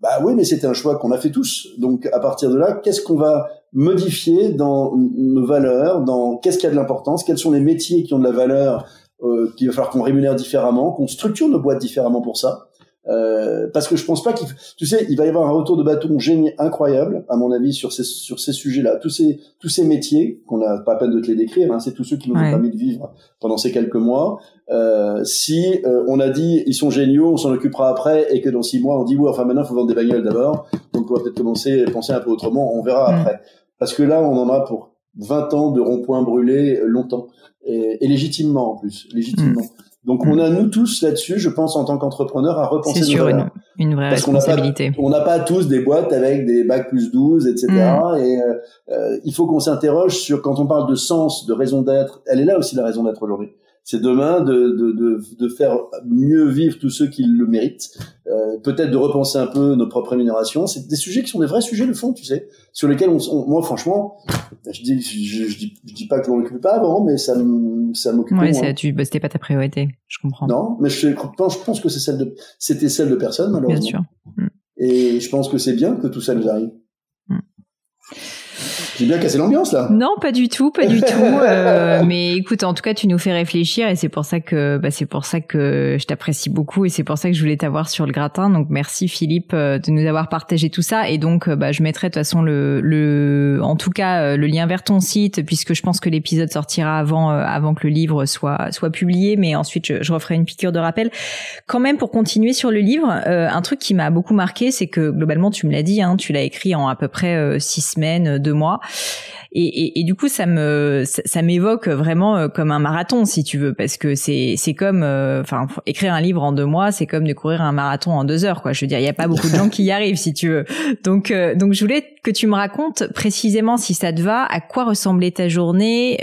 [SPEAKER 2] Bah oui, mais c'était un choix qu'on a fait tous. Donc à partir de là, qu'est-ce qu'on va modifier dans nos valeurs, dans qu'est-ce qui a de l'importance, quels sont les métiers qui ont de la valeur, euh, qu'il va falloir qu'on rémunère différemment, qu'on structure nos boîtes différemment pour ça? Euh, parce que je pense pas qu'il, tu sais, il va y avoir un retour de bâton génial incroyable, à mon avis, sur ces sur ces sujets-là, tous ces tous ces métiers qu'on n'a pas peine de te les décrire, hein, c'est tous ceux qui nous ont permis de vivre pendant ces quelques mois. Euh, si euh, on a dit ils sont géniaux, on s'en occupera après, et que dans six mois on dit oui, enfin maintenant faut vendre des bagnoles d'abord, donc on va peut-être commencer à penser un peu autrement, on verra mm. après. Parce que là, on en a pour 20 ans de ronds-points brûlés longtemps et, et, légitimement en plus, légitimement. Mm. Donc on a nous tous là-dessus, je pense en tant qu'entrepreneur, à repenser
[SPEAKER 1] nos sûr, une, une, vraie responsabilité.
[SPEAKER 2] On n'a pas, tous des boîtes avec des bacs plus 12, etc. Et euh, euh, il faut qu'on s'interroge sur quand on parle de sens, de raison d'être. Elle est là aussi la raison d'être aujourd'hui c'est demain de, de, de, de, faire mieux vivre tous ceux qui le méritent, euh, peut-être de repenser un peu nos propres rémunérations. C'est des sujets qui sont des vrais sujets de fond, tu sais, sur lesquels on, moi franchement, je dis, je, je, dis, je dis pas que l'on m'occupe pas avant, mais ça, ça m'occupe.
[SPEAKER 1] Ouais, ça, tu, bah, c'était pas ta priorité, je comprends.
[SPEAKER 2] Non, mais je, pense, je pense que c'est celle de, c'était celle de personne malheureusement. Bien sûr. Mm. Et je pense que c'est bien que tout ça nous arrive. J'ai bien cassé l'ambiance là.
[SPEAKER 1] Non, pas du tout, pas du *laughs* tout. Euh, mais écoute, en tout cas, tu nous fais réfléchir et c'est pour ça que bah, c'est pour ça que je t'apprécie beaucoup et c'est pour ça que je voulais t'avoir sur le gratin. Donc merci Philippe euh, de nous avoir partagé tout ça et donc euh, bah, je mettrai de toute façon le, le en tout cas le lien vers ton site puisque je pense que l'épisode sortira avant avant que le livre soit soit publié. Mais ensuite, je, je, referai une piqûre de rappel. Quand même, pour continuer sur le livre, un truc qui m'a beaucoup marqué, c'est que globalement, tu me l'as dit, hein, tu l'as écrit en à peu près six semaines, deux mois. 哎。Et, et, et, du coup, ça me ça, m'évoque vraiment euh, comme un marathon, si tu veux, parce que c'est c'est comme, euh, enfin, écrire un livre en deux mois, c'est comme de courir un marathon en deux heures, quoi. Je veux dire, il y a pas beaucoup de gens qui y arrivent, si tu veux. Donc euh, donc, je voulais que tu me racontes précisément, si ça te va, à quoi ressemblait ta journée,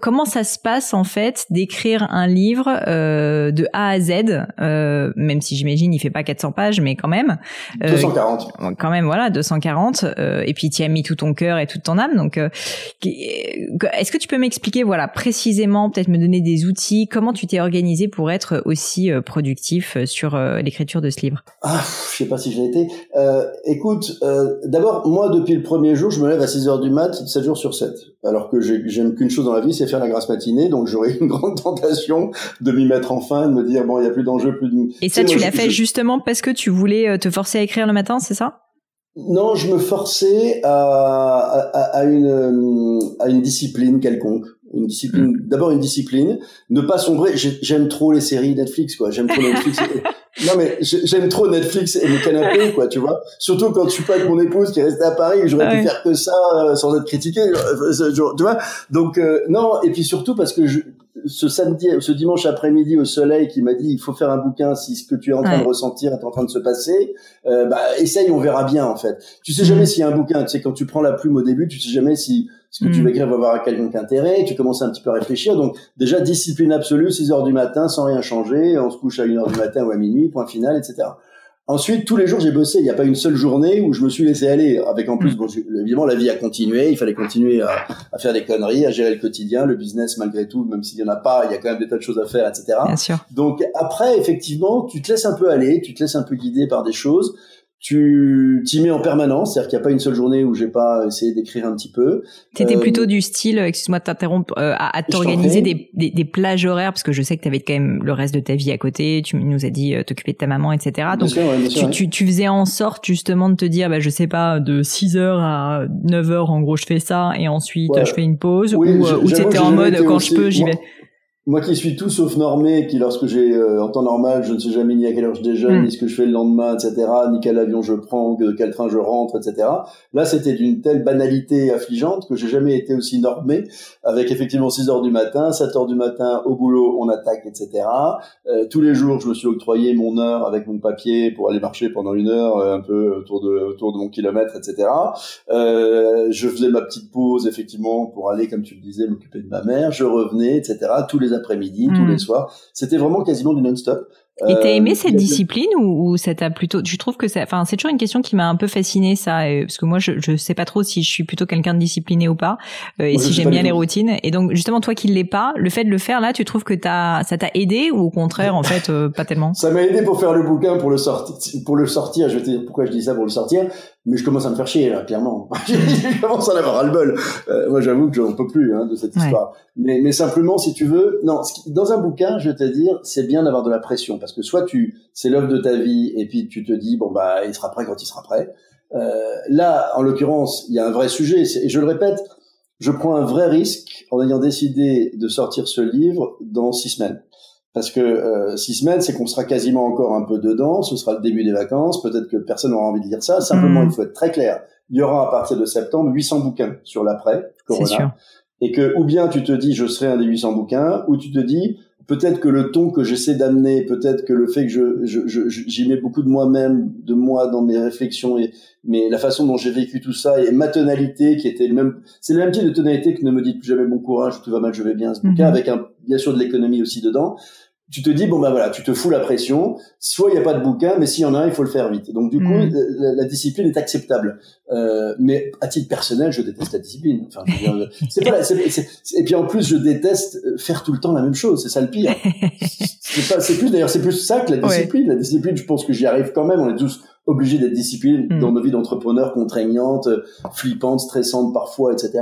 [SPEAKER 1] comment ça se passe en fait d'écrire un livre euh, de A à Z, euh, même si j'imagine il fait pas 400 pages, mais quand même.
[SPEAKER 2] Euh, 240.
[SPEAKER 1] Quand même, voilà, 240. Euh, et puis tu as mis tout ton cœur et toute ton âme. Donc, euh, est-ce que tu peux m'expliquer, voilà, précisément, peut-être me donner des outils, comment tu t'es organisé pour être aussi productif sur l'écriture de ce livre?
[SPEAKER 2] Ah, je sais pas si j'ai été. écoute, d'abord, moi depuis le premier jour, je me lève à 6 heures du mat, 7 jours sur 7. Alors que j'aime qu'une chose dans la vie c'est faire la grasse matinée, donc j'aurais *laughs* une grande tentation de m'y mettre enfin, de me dire bon, il y a plus d'enjeu, plus de.
[SPEAKER 1] Et ça, tu l'as fait justement parce que tu voulais euh, te forcer à écrire le matin, c'est ça?
[SPEAKER 2] Non, je me forçais à, à, une euh, à une discipline quelconque. Une discipline mm. d'abord une discipline ne pas sombrer. J'aime trop les séries Netflix quoi. J'aime trop Netflix *laughs* non mais j'aime trop Netflix et le canapé quoi tu vois. Surtout quand je suis pas avec mon épouse qui est restée à Paris j'aurais pu faire que ça euh, sans être critiqué euh, tu vois. Donc euh, non et puis surtout parce que je, ce samedi ce dimanche après-midi au soleil qui m'a dit il faut faire un bouquin si ce que tu es en train de ressentir est en train de se passer bah essaye on verra bien en fait tu sais jamais mm. s'il y a un bouquin tu sais quand tu prends la plume au début tu sais jamais si ce que tu mm. vas écrire va avoir quelconque intérêt, tu commences un petit peu à réfléchir. Donc déjà, discipline absolue, 6 heures du matin, sans rien changer, on se couche à 1 heure du matin ou à minuit, point final, etc. Ensuite, tous les jours, j'ai bossé. Il n'y a pas une seule journée où je me suis laissé aller. Avec en plus, mm. bon, évidemment, la vie a continué. Il fallait continuer à, à, faire des conneries, à gérer le quotidien, le business malgré tout, même s'il y en a pas, il y a quand même des tas de choses à faire, etc.
[SPEAKER 1] Bien sûr.
[SPEAKER 2] Donc après, effectivement, tu te laisses un peu aller, tu te laisses un peu guider par des choses tu t'y mets en permanence, c'est-à-dire qu'il n'y a pas une seule journée où j'ai pas essayé d'écrire un petit peu.
[SPEAKER 1] T'étais euh, plutôt du style, excuse-moi de t'interrompre, euh, à, à t'organiser des, des, des, plages horaires, parce que je sais que tu avais quand même le reste de ta vie à côté, tu nous as dit euh, t'occuper de ta maman, etc. Donc tu, tu, tu, faisais en sorte justement de te dire, bah, je sais pas, de 6 heures à 9 heures, en gros, je fais ça, et ensuite je fais une pause, ou, ou c'était en mode, quand je peux, j'y vais.
[SPEAKER 2] Moi qui suis tout sauf normé, qui lorsque j'ai euh, en temps normal, je ne sais jamais ni à quelle heure je déjeune, mm. ni ce que je fais le lendemain, etc., ni quel avion je prends, de quel train je rentre, etc. Là, c'était d'une telle banalité affligeante que j'ai jamais été aussi normé, avec effectivement 6 heures du matin, 7 heures du matin au boulot, on attaque, etc. Euh, tous les jours, je me suis octroyé mon heure avec mon papier pour aller marcher pendant une heure, euh, un peu autour de autour de mon kilomètre, etc. Euh, je faisais ma petite pause effectivement pour aller, comme tu le disais, m'occuper de ma mère. Je revenais, etc. Tous les après-midi, tous les hmm. soirs. C'était vraiment quasiment du non-stop.
[SPEAKER 1] Et t'as aimé euh, cette discipline ou, ou ça t'a plutôt Tu trouves que ça Enfin, c'est toujours une question qui m'a un peu fasciné ça, parce que moi, je, je sais pas trop si je suis plutôt quelqu'un de discipliné ou pas, euh, et si j'aime bien les routines. Et donc, justement, toi qui l'es pas, le fait de le faire là, tu trouves que t'as, ça t'a aidé ou au contraire, en fait, euh, pas tellement?
[SPEAKER 2] Ça m'a aidé pour faire le bouquin, pour le sortir, pour le sortir. Je vais te dire pourquoi je dis ça pour le sortir. Mais je commence à me faire chier là, clairement. *laughs* je commence à en avoir ras-le-bol. Euh, moi, j'avoue que j'en peux plus hein, de cette histoire. Mais, mais simplement, si tu veux, non, dans un bouquin, je vais te dire, c'est bien d'avoir de la pression parce que soit tu, c'est l'œuvre de ta vie et puis tu te dis bon bah il sera prêt quand il sera prêt. Euh, là, en l'occurrence, il y a un vrai sujet et je le répète, je prends un vrai risque en ayant décidé de sortir ce livre dans six semaines. Parce que euh, six semaines, c'est qu'on sera quasiment encore un peu dedans, ce sera le début des vacances, peut-être que personne n'aura envie de lire ça. Simplement, hmm. il faut être très clair. Il y aura à partir de septembre 800 bouquins sur l'après, Corona. Sûr. Et que, ou bien tu te dis, je serai un des 800 bouquins, ou tu te dis, peut-être que le ton que j'essaie d'amener, peut-être que le fait que je, je, je, j'y mets beaucoup de moi-même, de moi dans mes réflexions et mais la façon dont j'ai vécu tout ça et ma tonalité qui était le même, c'est le même type de tonalité que ne me dit plus jamais bon courage, tout va mal, je vais bien, ce bouquin, mhm. avec un, bien sûr de l'économie aussi dedans tu te dis bon ben voilà, tu te fous la pression. Soit il n'y a pas de bouquin, mais s'il y en a un, il faut le faire vite. Donc du coup, mm. la, discipline est acceptable. Euh, mais à titre personnel, je déteste la discipline. Enfin, c'est pas, et puis en plus, je déteste faire tout le temps la même chose. C'est ça le pire. *laughs* c'est plus d'ailleurs, c'est plus ça que la discipline. La discipline, je pense que j'y arrive quand même. On est tous obligés d'être disciplinés mm. dans nos vies d'entrepreneurs contraignantes, flippantes, stressantes parfois, etc.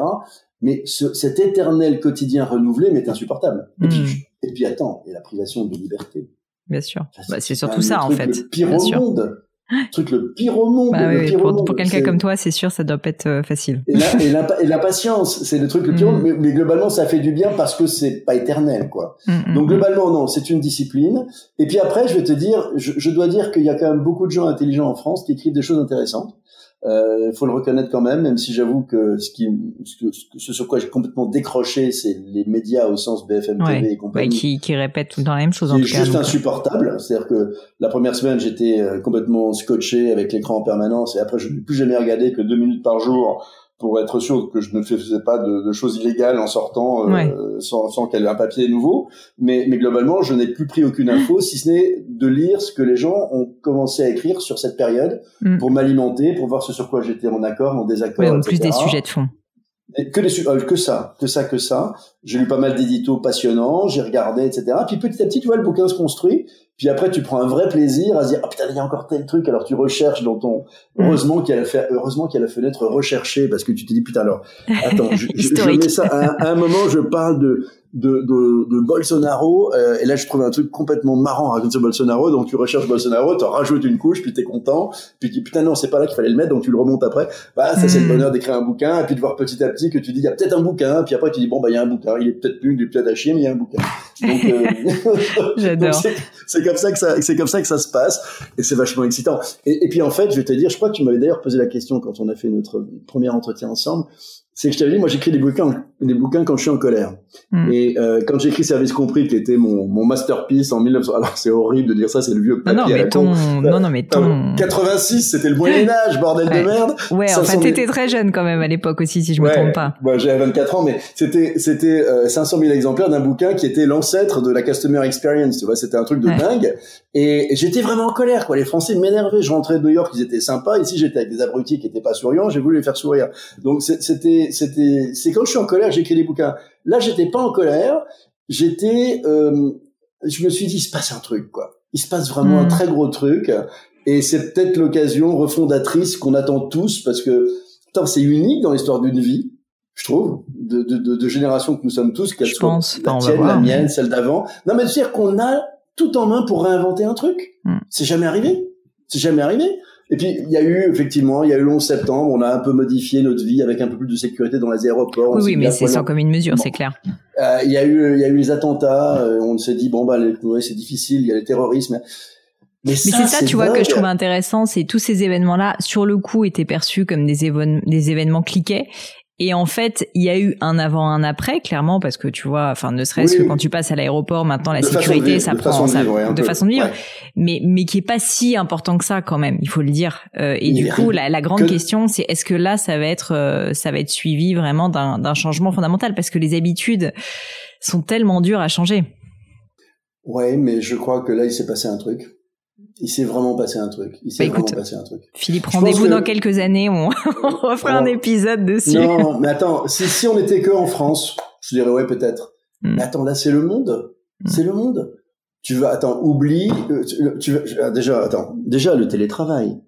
[SPEAKER 2] Mais ce, cet éternel quotidien renouvelé m'est insupportable. Et, puis, hmm. et puis attends, et la privation de liberté.
[SPEAKER 1] Bien sûr. bah, c'est surtout ça en fait.
[SPEAKER 2] Le pire au monde. Le truc le pire au monde.
[SPEAKER 1] Bah, oui, pour, pour quelqu'un comme toi, c'est sûr, ça doit pas être euh, facile.
[SPEAKER 2] Et, la, patience, c'est le truc le pire au hmm. monde. Mais, globalement, ça fait du bien parce que c'est pas éternel, quoi. Hmm, Donc globalement, non, c'est une discipline. Et puis après, je vais te dire, je, je dois dire qu'il y a quand même beaucoup de gens intelligents en France qui écrivent des choses intéressantes. Il euh, faut le reconnaître quand même, même si j'avoue que ce qui, ce, sur quoi j'ai complètement décroché, c'est les médias au sens BFM TV et compagnie.
[SPEAKER 1] qui, qui répètent tout le temps la même chose.
[SPEAKER 2] C'est juste insupportable. C'est-à-dire que la première semaine, j'étais euh, complètement scotché avec l'écran en permanence, et après, je n'ai plus jamais regardé que deux minutes par jour pour être sûr que je ne faisais pas de, de choses illégales en sortant euh, sans, sans qu'elle ait un papier nouveau. Mais, mais globalement, je n'ai plus pris aucune info, si ce n'est de lire ce que les gens ont commencé à écrire sur cette période mm. pour m'alimenter, pour voir ce sur quoi j'étais en accord, en désaccord.
[SPEAKER 1] en plus des sujets de fond.
[SPEAKER 2] Que, les, euh, que ça, que ça, que ça. J'ai lu pas mal d'éditos passionnants, j'ai regardé, etc. Puis petit à petit, tu vois, le bouquin se construit. Puis après, tu prends un vrai plaisir à se dire, ah putain, il y a encore tel truc. Alors tu recherches dans ton, mm. heureusement qu'il y a la, heureusement qu'il y a la fenêtre recherchée parce que tu te dis, putain, alors, attends, je, je, mets ça, à, un moment, je parle de, de, de, de Bolsonaro, euh, et là je trouve un truc complètement marrant à raconter Bolsonaro, donc tu recherches Bolsonaro, tu rajoutes une couche, puis t'es content, puis tu dis putain non c'est pas là qu'il fallait le mettre, donc tu le remontes après, bah ça c'est le mm. bonheur d'écrire un bouquin, et puis de voir petit à petit que tu dis il y a peut-être un bouquin, puis après tu dis bon bah il y a un bouquin, il est peut-être plus, il est peut-être à chier, mais il y a un bouquin. Donc,
[SPEAKER 1] euh... *laughs* J'adore.
[SPEAKER 2] c'est comme ça que ça, c'est comme ça que ça se passe, et c'est vachement excitant. Et, et puis en fait je vais te dire, je crois que tu m'avais d'ailleurs posé la question quand on a fait notre premier entretien ensemble, c'est que je t'avais dit, moi j'écris des bouquins, des bouquins quand je suis en colère. Hmm. Et euh, quand j'écris Service compris, qui était mon, mon masterpiece en 1900, alors c'est horrible de dire ça, c'est le vieux papier
[SPEAKER 1] non, non, mais ton, non, non, mais ton...
[SPEAKER 2] 86, c'était le Moyen Âge, bordel de merde.
[SPEAKER 1] Ouais, en fait, t'étais très jeune quand même à l'époque aussi, si je me trompe pas.
[SPEAKER 2] Ouais, j'avais 24 ans, mais c'était c'était euh, 500 000 exemplaires d'un bouquin qui était l'ancêtre de la Customer Experience. Tu vois, c'était un truc de dingue. Et j'étais vraiment en colère, quoi. Les Français m'énervaient. Je rentrais de New York, ils étaient sympas. Ici, j'étais avec des abrutis qui étaient pas souriants. J'ai voulu les faire sourire. Donc c'était c'était c'est quand je suis en colère, j'écris des bouquins. Là, j'étais pas en colère. J'étais, euh, je me suis dit, il se passe un truc, quoi. Il se passe vraiment un hmm. très gros truc. Et c'est peut-être l'occasion refondatrice qu'on attend tous parce que, c'est unique dans l'histoire d'une vie, je trouve, de, de, de, génération que nous sommes tous, qu'elle soit pense, la tienne, la mienne, celle d'avant. Non, mais dire qu'on a tout en main pour réinventer un truc. Hmm. C'est jamais arrivé. C'est jamais arrivé. Et puis il y a eu effectivement, il y a eu le 11 septembre, on a un peu modifié notre vie avec un peu plus de sécurité dans les aéroports.
[SPEAKER 1] Oui, oui mais c'est sans commune mesure, c'est clair.
[SPEAKER 2] Euh, il y a eu, il y a eu les attentats. Euh, on s'est dit bon bah c'est difficile, il y a le terrorisme.
[SPEAKER 1] Mais, c'est ça, tu vois, que je trouve intéressant, c'est tous ces événements-là, sur le coup, étaient perçus comme des, des événements cliquets, et en fait, il y a eu un avant, un après, clairement, parce que tu vois, enfin, ne serait-ce que quand tu passes à l'aéroport, maintenant la sécurité, ça prend, ça, de façon de vivre, mais mais qui est pas si important que ça quand même, il faut le dire. Euh, et du coup, la, la grande question, c'est est-ce que là, ça va être, euh, ça va être suivi vraiment d'un d'un changement fondamental, parce que les habitudes sont tellement dures à changer.
[SPEAKER 2] Ouais, mais je crois que là, il s'est passé un truc il s'est vraiment passé un truc. Il s'est bah, vraiment passé un truc.
[SPEAKER 1] Philippe, rendez-vous dans quelques années, on, *laughs* on refera un épisode dessus.
[SPEAKER 2] Non, mais attends, si, si on était que en France, je dirais ouais peut-être. Hmm. Mais attends, là c'est le monde. Hmm. C'est le monde. Tu vas, attends, oublie, euh, tu, tu ah, déjà, attends, déjà le télétravail.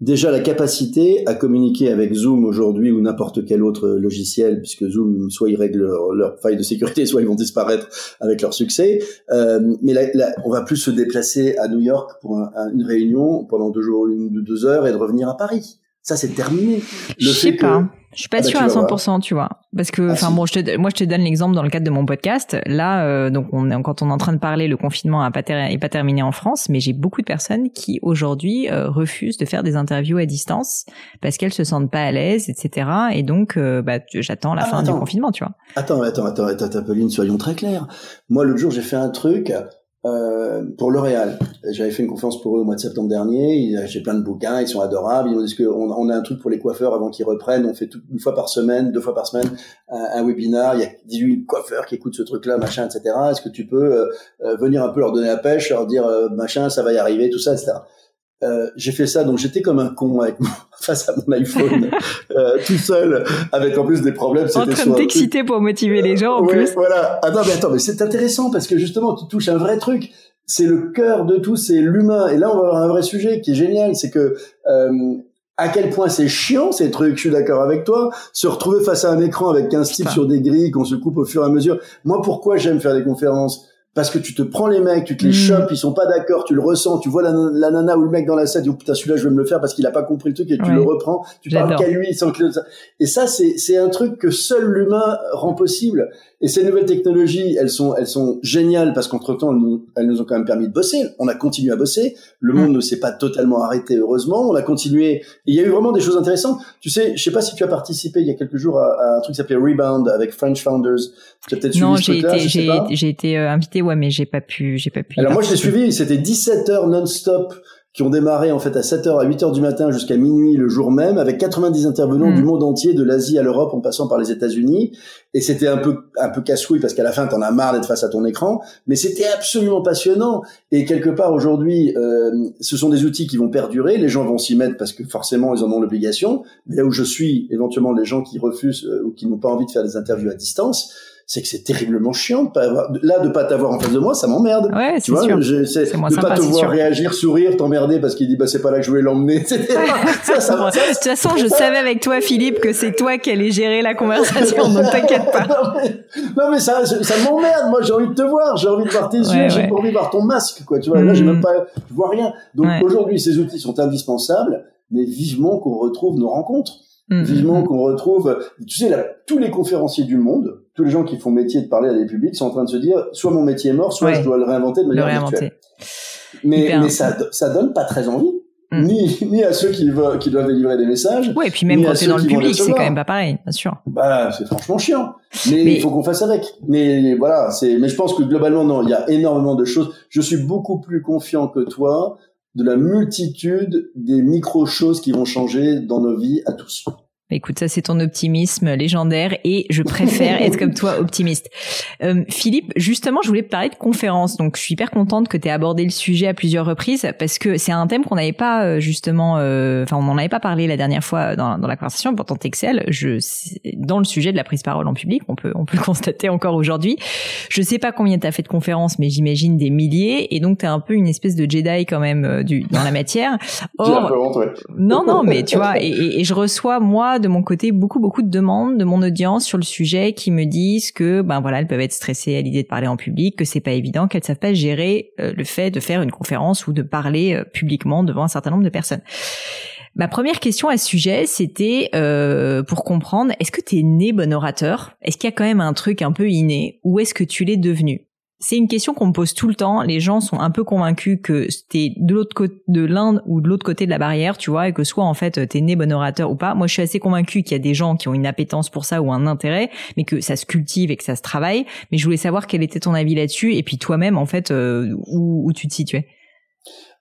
[SPEAKER 2] Déjà la capacité à communiquer avec Zoom aujourd'hui ou n'importe quel autre logiciel, puisque Zoom, soit ils règlent leur, leur faille de sécurité, *laughs* soit ils vont disparaître avec leur succès. Euh, mais là, on va plus se déplacer à New York pour une réunion pendant deux jours, une ou deux heures et de revenir à Paris. Ça, c'est terminé.
[SPEAKER 1] Le je sais pas. Je suis pas ah bah, sûre à 100%, tu vois. Parce que, ah, enfin bon, je te, moi je te donne l'exemple dans le cadre de mon podcast. Là, euh, donc on, quand on est en train de parler, le confinement a pas est pas terminé en France, mais j'ai beaucoup de personnes qui aujourd'hui euh, refusent de faire des interviews à distance parce qu'elles se sentent pas à l'aise, etc. Et donc, euh, bah, j'attends la ah, fin du confinement, tu vois.
[SPEAKER 2] Attends, attends, attends, attends, Pauline, soyons très clairs. Moi, l'autre jour, j'ai fait un truc euh, pour L'Oréal. J'avais fait une conférence pour eux au mois de septembre dernier. J'ai plein de bouquins, ils sont adorables. Ils m'ont dit qu'on on a un truc pour les coiffeurs avant qu'ils reprennent. On fait une fois par semaine, deux fois par semaine, un, webinaire. Il y a 18 coiffeurs qui écoutent ce truc-là, machin, etc. Est-ce que tu peux euh, euh, venir un peu leur donner la pêche, leur dire machin, ça va y arriver, tout ça, etc. Euh, j'ai fait ça, donc j'étais comme un con avec *laughs* face à mon iPhone, *laughs* euh, tout seul, avec en plus des problèmes.
[SPEAKER 1] En train de t'exciter pour motiver les gens en plus.
[SPEAKER 2] Voilà. Attends, mais attends, mais c'est intéressant parce que justement, tu touches un vrai truc. C'est le cœur de tout, c'est l'humain. Et là, on va avoir un vrai sujet qui est génial, c'est que euh, à quel point c'est chiant ces trucs, je suis d'accord avec toi, se retrouver face à un écran avec 15 types sur des grilles qu'on se coupe au fur et à mesure. Moi, pourquoi j'aime faire des conférences parce que tu te prends les mecs, tu te les mmh. chopes, ils sont pas d'accord, tu le ressens, tu vois la, nana ou le mec dans la scène, tu dis, oh putain, celui-là, je vais me le faire parce qu'il a pas compris le truc et tu le reprends, tu parles qu'à lui sans que Et ça, c'est, c'est un truc que seul l'humain rend possible. Et ces nouvelles technologies, elles sont, elles sont géniales parce qu'entre temps, elles nous, ont quand même permis de bosser. On a continué à bosser. Le monde ne s'est pas totalement arrêté, heureusement. On a continué. Et il y a eu vraiment des choses intéressantes. Tu sais, je sais pas si tu as participé il y a quelques jours à, un truc qui s'appelait Rebound avec French Founders.
[SPEAKER 1] Tu as peut-être suivi ce truc-là, j'ai, j'ai été euh, invité, ouais, mais j'ai pas pu, j'ai pas pu.
[SPEAKER 2] Alors moi, je l'ai suivi. C'était 17 heures non-stop qui ont démarré en fait à 7h à 8h du matin jusqu'à minuit le jour même avec 90 intervenants du mm. monde entier de l'Asie à l'Europe en passant par les États-Unis et c'était un peu un peu casse-couille parce qu'à la fin t'en as marre d'être face à ton écran mais c'était absolument passionnant et quelque part aujourd'hui euh, ce sont des outils qui vont perdurer les gens vont s'y mettre parce que forcément ils en ont l'obligation mais là où je suis éventuellement les gens qui refusent euh, ou qui n'ont pas envie de faire des interviews à distance c'est que c'est terriblement chiant de pas avoir, là de pas t'avoir en face de moi, ça m'emmerde.
[SPEAKER 1] Ouais, tu vois, je,
[SPEAKER 2] c'est, de pas te voir réagir, sourire, t'emmerder parce qu'il dit bah c'est pas là que je voulais l'emmener, etc. *laughs*
[SPEAKER 1] ça, ça, de toute façon, je savais avec toi, Philippe, que c'est toi qui allais gérer la conversation, donc t'inquiète pas. *laughs*
[SPEAKER 2] non mais, ça, ça m'emmerde. Moi, j'ai envie de te voir, j'ai envie de voir tes yeux, j'ai envie de voir ton masque, quoi. Tu vois, là, j'ai même mm. pas, je vois rien. Donc aujourd'hui, ces outils sont indispensables, mais vivement qu'on retrouve nos rencontres. Mm, vivement mm, qu'on retrouve, tu sais, là, tous les conférenciers du monde, tous les gens qui font métier de parler à des publics sont en train de se dire soit mon métier est mort, soit je dois le réinventer de manière virtuelle. Mais, mais ça, ça donne pas très envie. Hmm. Ni, ni à ceux qui, veulent, qui doivent délivrer des messages.
[SPEAKER 1] Ouais, et puis même quand t'es dans le public, c'est quand même pas pareil, bien sûr.
[SPEAKER 2] Bah, c'est franchement chiant. Mais, il faut qu'on fasse avec. Mais voilà, c'est, mais je pense que globalement, non, il y a énormément de choses. Je suis beaucoup plus confiant que toi de la multitude des micro-choses qui vont changer dans nos vies à tous.
[SPEAKER 1] Écoute, ça c'est ton optimisme légendaire et je préfère *laughs* être comme toi optimiste. Euh, Philippe, justement, je voulais te parler de conférences. Donc, je suis hyper contente que tu aies abordé le sujet à plusieurs reprises parce que c'est un thème qu'on n'avait pas euh, justement, euh, enfin, on n'en avait pas parlé la dernière fois dans, dans la conversation. Pourtant, t'excelles. Je dans le sujet de la prise parole en public, on peut on peut le *laughs* constater encore aujourd'hui. Je sais pas combien tu as fait de conférences, mais j'imagine des milliers. Et donc, tu es un peu une espèce de Jedi quand même euh, du dans la matière.
[SPEAKER 2] Or,
[SPEAKER 1] non, non, mais tu *laughs* vois, et, et, et je reçois moi de mon côté beaucoup beaucoup de demandes de mon audience sur le sujet qui me disent que ben voilà elles peuvent être stressées à l'idée de parler en public, que c'est pas évident, qu'elles savent pas gérer euh, le fait de faire une conférence ou de parler euh, publiquement devant un certain nombre de personnes. Ma première question à ce sujet, c'était euh, pour comprendre, est-ce que tu es né bon orateur? Est-ce qu'il y a quand même un truc un peu inné? Ou est-ce que tu l'es devenu? C'est une question qu'on me pose tout le temps. Les gens sont un peu convaincus que t'es de l'autre côté, de l'un ou de l'autre côté de la barrière, tu vois, et que soit en fait t'es né bon orateur ou pas. Moi, je suis assez convaincue qu'il y a des gens qui ont une appétence pour ça ou un intérêt, mais que ça se cultive et que ça se travaille. Mais je voulais savoir quel était ton avis là-dessus, et puis toi-même, en fait, euh, où, tu te situais.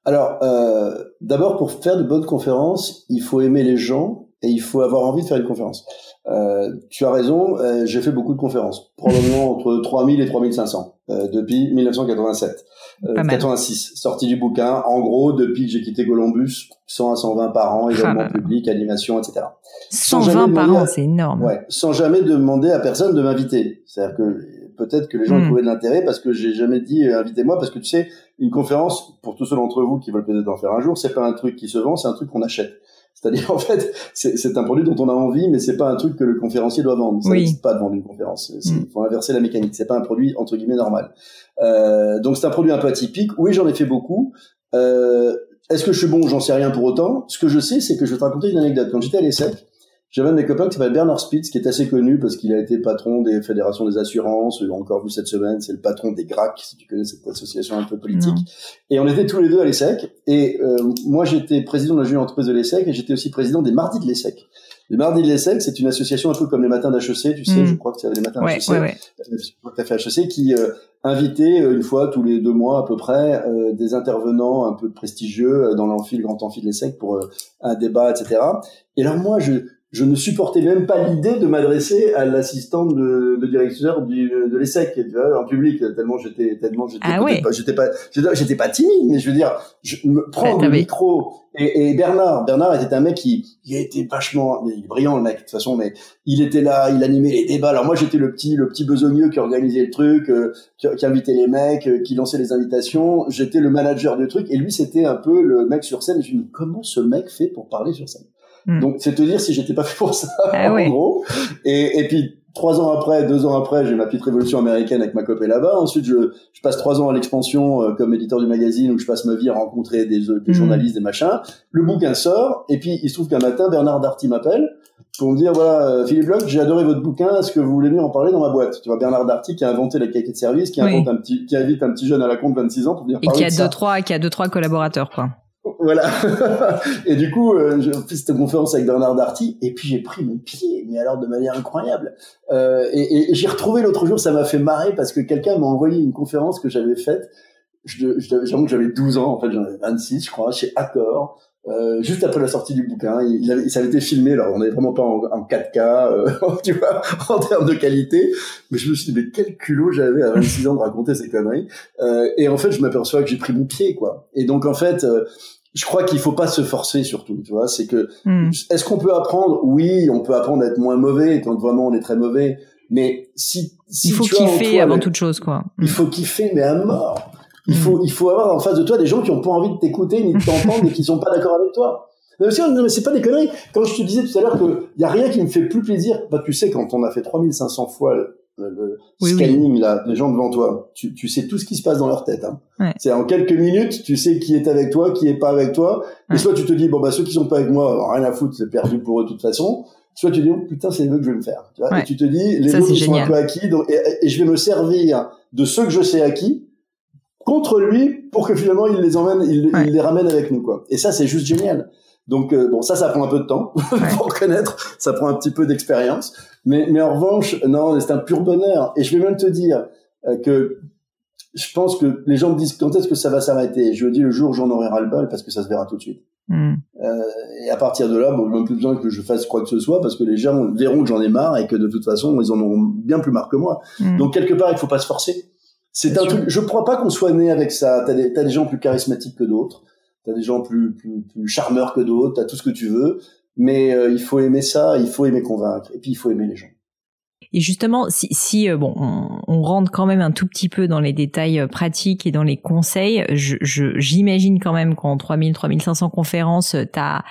[SPEAKER 2] Alors, euh, d'abord, pour faire de bonnes conférences, il faut aimer les gens et il faut avoir envie de faire une conférence. Euh, tu as raison, euh, j'ai fait beaucoup de conférences, probablement *laughs* entre 3000 et 3500 euh, depuis 1987. 86, sortie du bouquin. En gros, depuis que j'ai quitté Columbus, 100 à 120 par an, événements ah publics, animation, etc.
[SPEAKER 1] 120 par an, c'est énorme.
[SPEAKER 2] Ouais, sans jamais demander à personne de m'inviter. C'est-à-dire que peut-être que les gens ont hmm. trouvé de l'intérêt parce que j'ai jamais dit euh, invitez-moi parce que tu sais, une conférence pour tous ceux d'entre vous qui veulent peut-être en faire un jour, c'est pas un truc qui se vend, c'est un truc qu'on achète. C'est-à-dire *laughs* en fait, c'est un produit dont on a envie, mais c'est pas un truc que le conférencier doit vendre. Ça n'existe pas de vendre une conférence. Il hmm. faut inverser la mécanique. C'est pas un produit entre guillemets normal. Euh, donc c'est un produit un peu atypique. Oui, j'en ai fait beaucoup. Euh, Est-ce que je suis bon? J'en sais rien pour autant. Ce que je sais, c'est que je vais te raconter une anecdote. Quand j'étais à l'ESSEC, j'avais un de mes copains qui s'appelle Bernard Spitz, qui est assez connu parce qu'il a été patron des fédérations des assurances. On encore vu cette semaine, c'est le patron des GRAC, si tu connais cette association un peu politique. Et on était tous les deux à l'ESSEC. Et euh, moi, j'étais président de la jeune entreprise de l'ESSEC et j'étais aussi président des mardis de l'ESSEC. Les mardis de l'ESSEC, c'est une association un peu comme les matins d'HEC, tu sais, mm. je crois que c'est les matins d'HEC, ouais, ouais. Euh, fait HEC, qui euh, invitait euh, une fois tous les deux mois à peu près euh, des intervenants un peu prestigieux dans l'amphi, le grand amphi de l'ESSEC pour un débat, etc. Et alors moi, je, je ne supportais même pas l'idée de m'adresser à l'assistante de, de, directeur du, de l'ESSEC, tu vois, en public, tellement j'étais, tellement j'étais,
[SPEAKER 1] ah
[SPEAKER 2] pas, j'étais pas, j'étais pas timide, mais je veux dire, je me prends le micro et, et, Bernard, Bernard était un mec qui, il a été vachement, il est brillant le mec de toute façon, mais il était là, il animait les débats. Alors moi j'étais le petit, le petit besogneux qui organisait le truc, euh, qui, qui, invitait les mecs, euh, qui lançait les invitations. J'étais le manager du truc et lui c'était un peu le mec sur scène. Et je me dis comment ce mec fait pour parler sur scène? Hmm. Donc c'est te dire si j'étais pas fait pour ça ah en gros. Et, et puis trois ans après, deux ans après, j'ai ma petite révolution américaine avec ma copine là-bas. Ensuite, je, je passe trois ans à l'expansion euh, comme éditeur du magazine où je passe ma vie à rencontrer des, des hmm. journalistes, des machins. Le bouquin sort et puis il se trouve qu'un matin, Bernard Darty m'appelle pour me dire voilà euh, Philippe Bloch, j'ai adoré votre bouquin, est-ce que vous voulez venir en parler dans ma boîte? Tu vois Bernard Darty qui a inventé la qualité de service, qui invente un petit, qui invite un petit jeune à la compte de 26 ans pour venir
[SPEAKER 1] et
[SPEAKER 2] parler
[SPEAKER 1] qui a deux trois, qui a deux trois collaborateurs quoi.
[SPEAKER 2] Voilà. *laughs* et du coup, euh, j'ai fait cette conférence avec Bernard Darty, et puis j'ai pris mon pied, mais alors de manière incroyable. Euh, et, et j'ai retrouvé l'autre jour, ça m'a fait marrer parce que quelqu'un m'a envoyé une conférence que j'avais faite. Je, je, que j'avais 12 ans, en fait, j'en avais 26, je crois, chez Accor. Euh, juste après la sortie du bouquin, il, avait, ça avait été filmé. Alors, on n'est vraiment pas en, en 4K, euh, *laughs* tu vois, *laughs* en termes de qualité. Mais je me suis dit, mais quel culot j'avais à 26 ans de raconter ces conneries. Euh, et en fait, je m'aperçois que j'ai pris mon pied, quoi. Et donc, en fait, euh, je crois qu'il faut pas se forcer surtout, tu vois. C'est que hmm. est-ce qu'on peut apprendre? Oui, on peut apprendre à être moins mauvais quand vraiment on est très mauvais. Mais si, si
[SPEAKER 1] il faut kiffer avant toute chose, quoi.
[SPEAKER 2] Il hmm. faut kiffer, mais à mort. Il hmm. faut il faut avoir en face de toi des gens qui ont pas envie de t'écouter ni de t'entendre et qui sont pas d'accord avec toi. Mais aussi, non, mais c'est pas des conneries. Quand je te disais tout à l'heure que y a rien qui me fait plus plaisir, bah tu sais quand on a fait 3500 fois le scanning là, les gens devant toi, tu, tu sais tout ce qui se passe dans leur tête. Hein. C'est en quelques minutes, tu sais qui est avec toi, qui est pas avec toi. Et soit tu te dis bon bah ceux qui sont pas avec moi, rien à foutre, c'est perdu pour eux de toute façon. Soit tu dis oh, putain c'est vœux que je vais me faire. Tu vois et tu te dis les autres sont un peu acquis, donc, et, je vais me servir de ceux que je sais acquis contre lui pour que finalement il les emmène, il, il les ramène avec nous quoi. Et ça c'est juste génial. Donc euh, bon, ça, ça prend un peu de temps *laughs* pour connaître, ça prend un petit peu d'expérience, mais mais en revanche, non, c'est un pur bonheur. Et je vais même te dire euh, que je pense que les gens me disent quand est-ce que ça va s'arrêter? Je dis le jour où j'en aurai ras le bol parce que ça se verra tout de suite. Hmm. Euh, et à partir de là, bon, même plus besoin que je fasse quoi que ce soit parce que les gens verront que j'en ai marre et que de toute façon, ils en auront bien plus marre que moi. Hmm. Donc quelque part, il faut pas se forcer. C'est un truc. Je crois pas qu'on soit né avec ça. T'as des, as des gens plus charismatiques que d'autres t'as des gens plus, charmeurs que d'autres, t'as tout ce que tu veux, mais euh, il faut aimer ça, il faut aimer convaincre, et puis il faut aimer les gens.
[SPEAKER 1] Et justement, si, si euh, bon, on, rentre quand même un tout petit peu dans les détails euh, pratiques et dans les conseils, j'imagine je, quand même qu'en 3000, 3500 conférences, t'as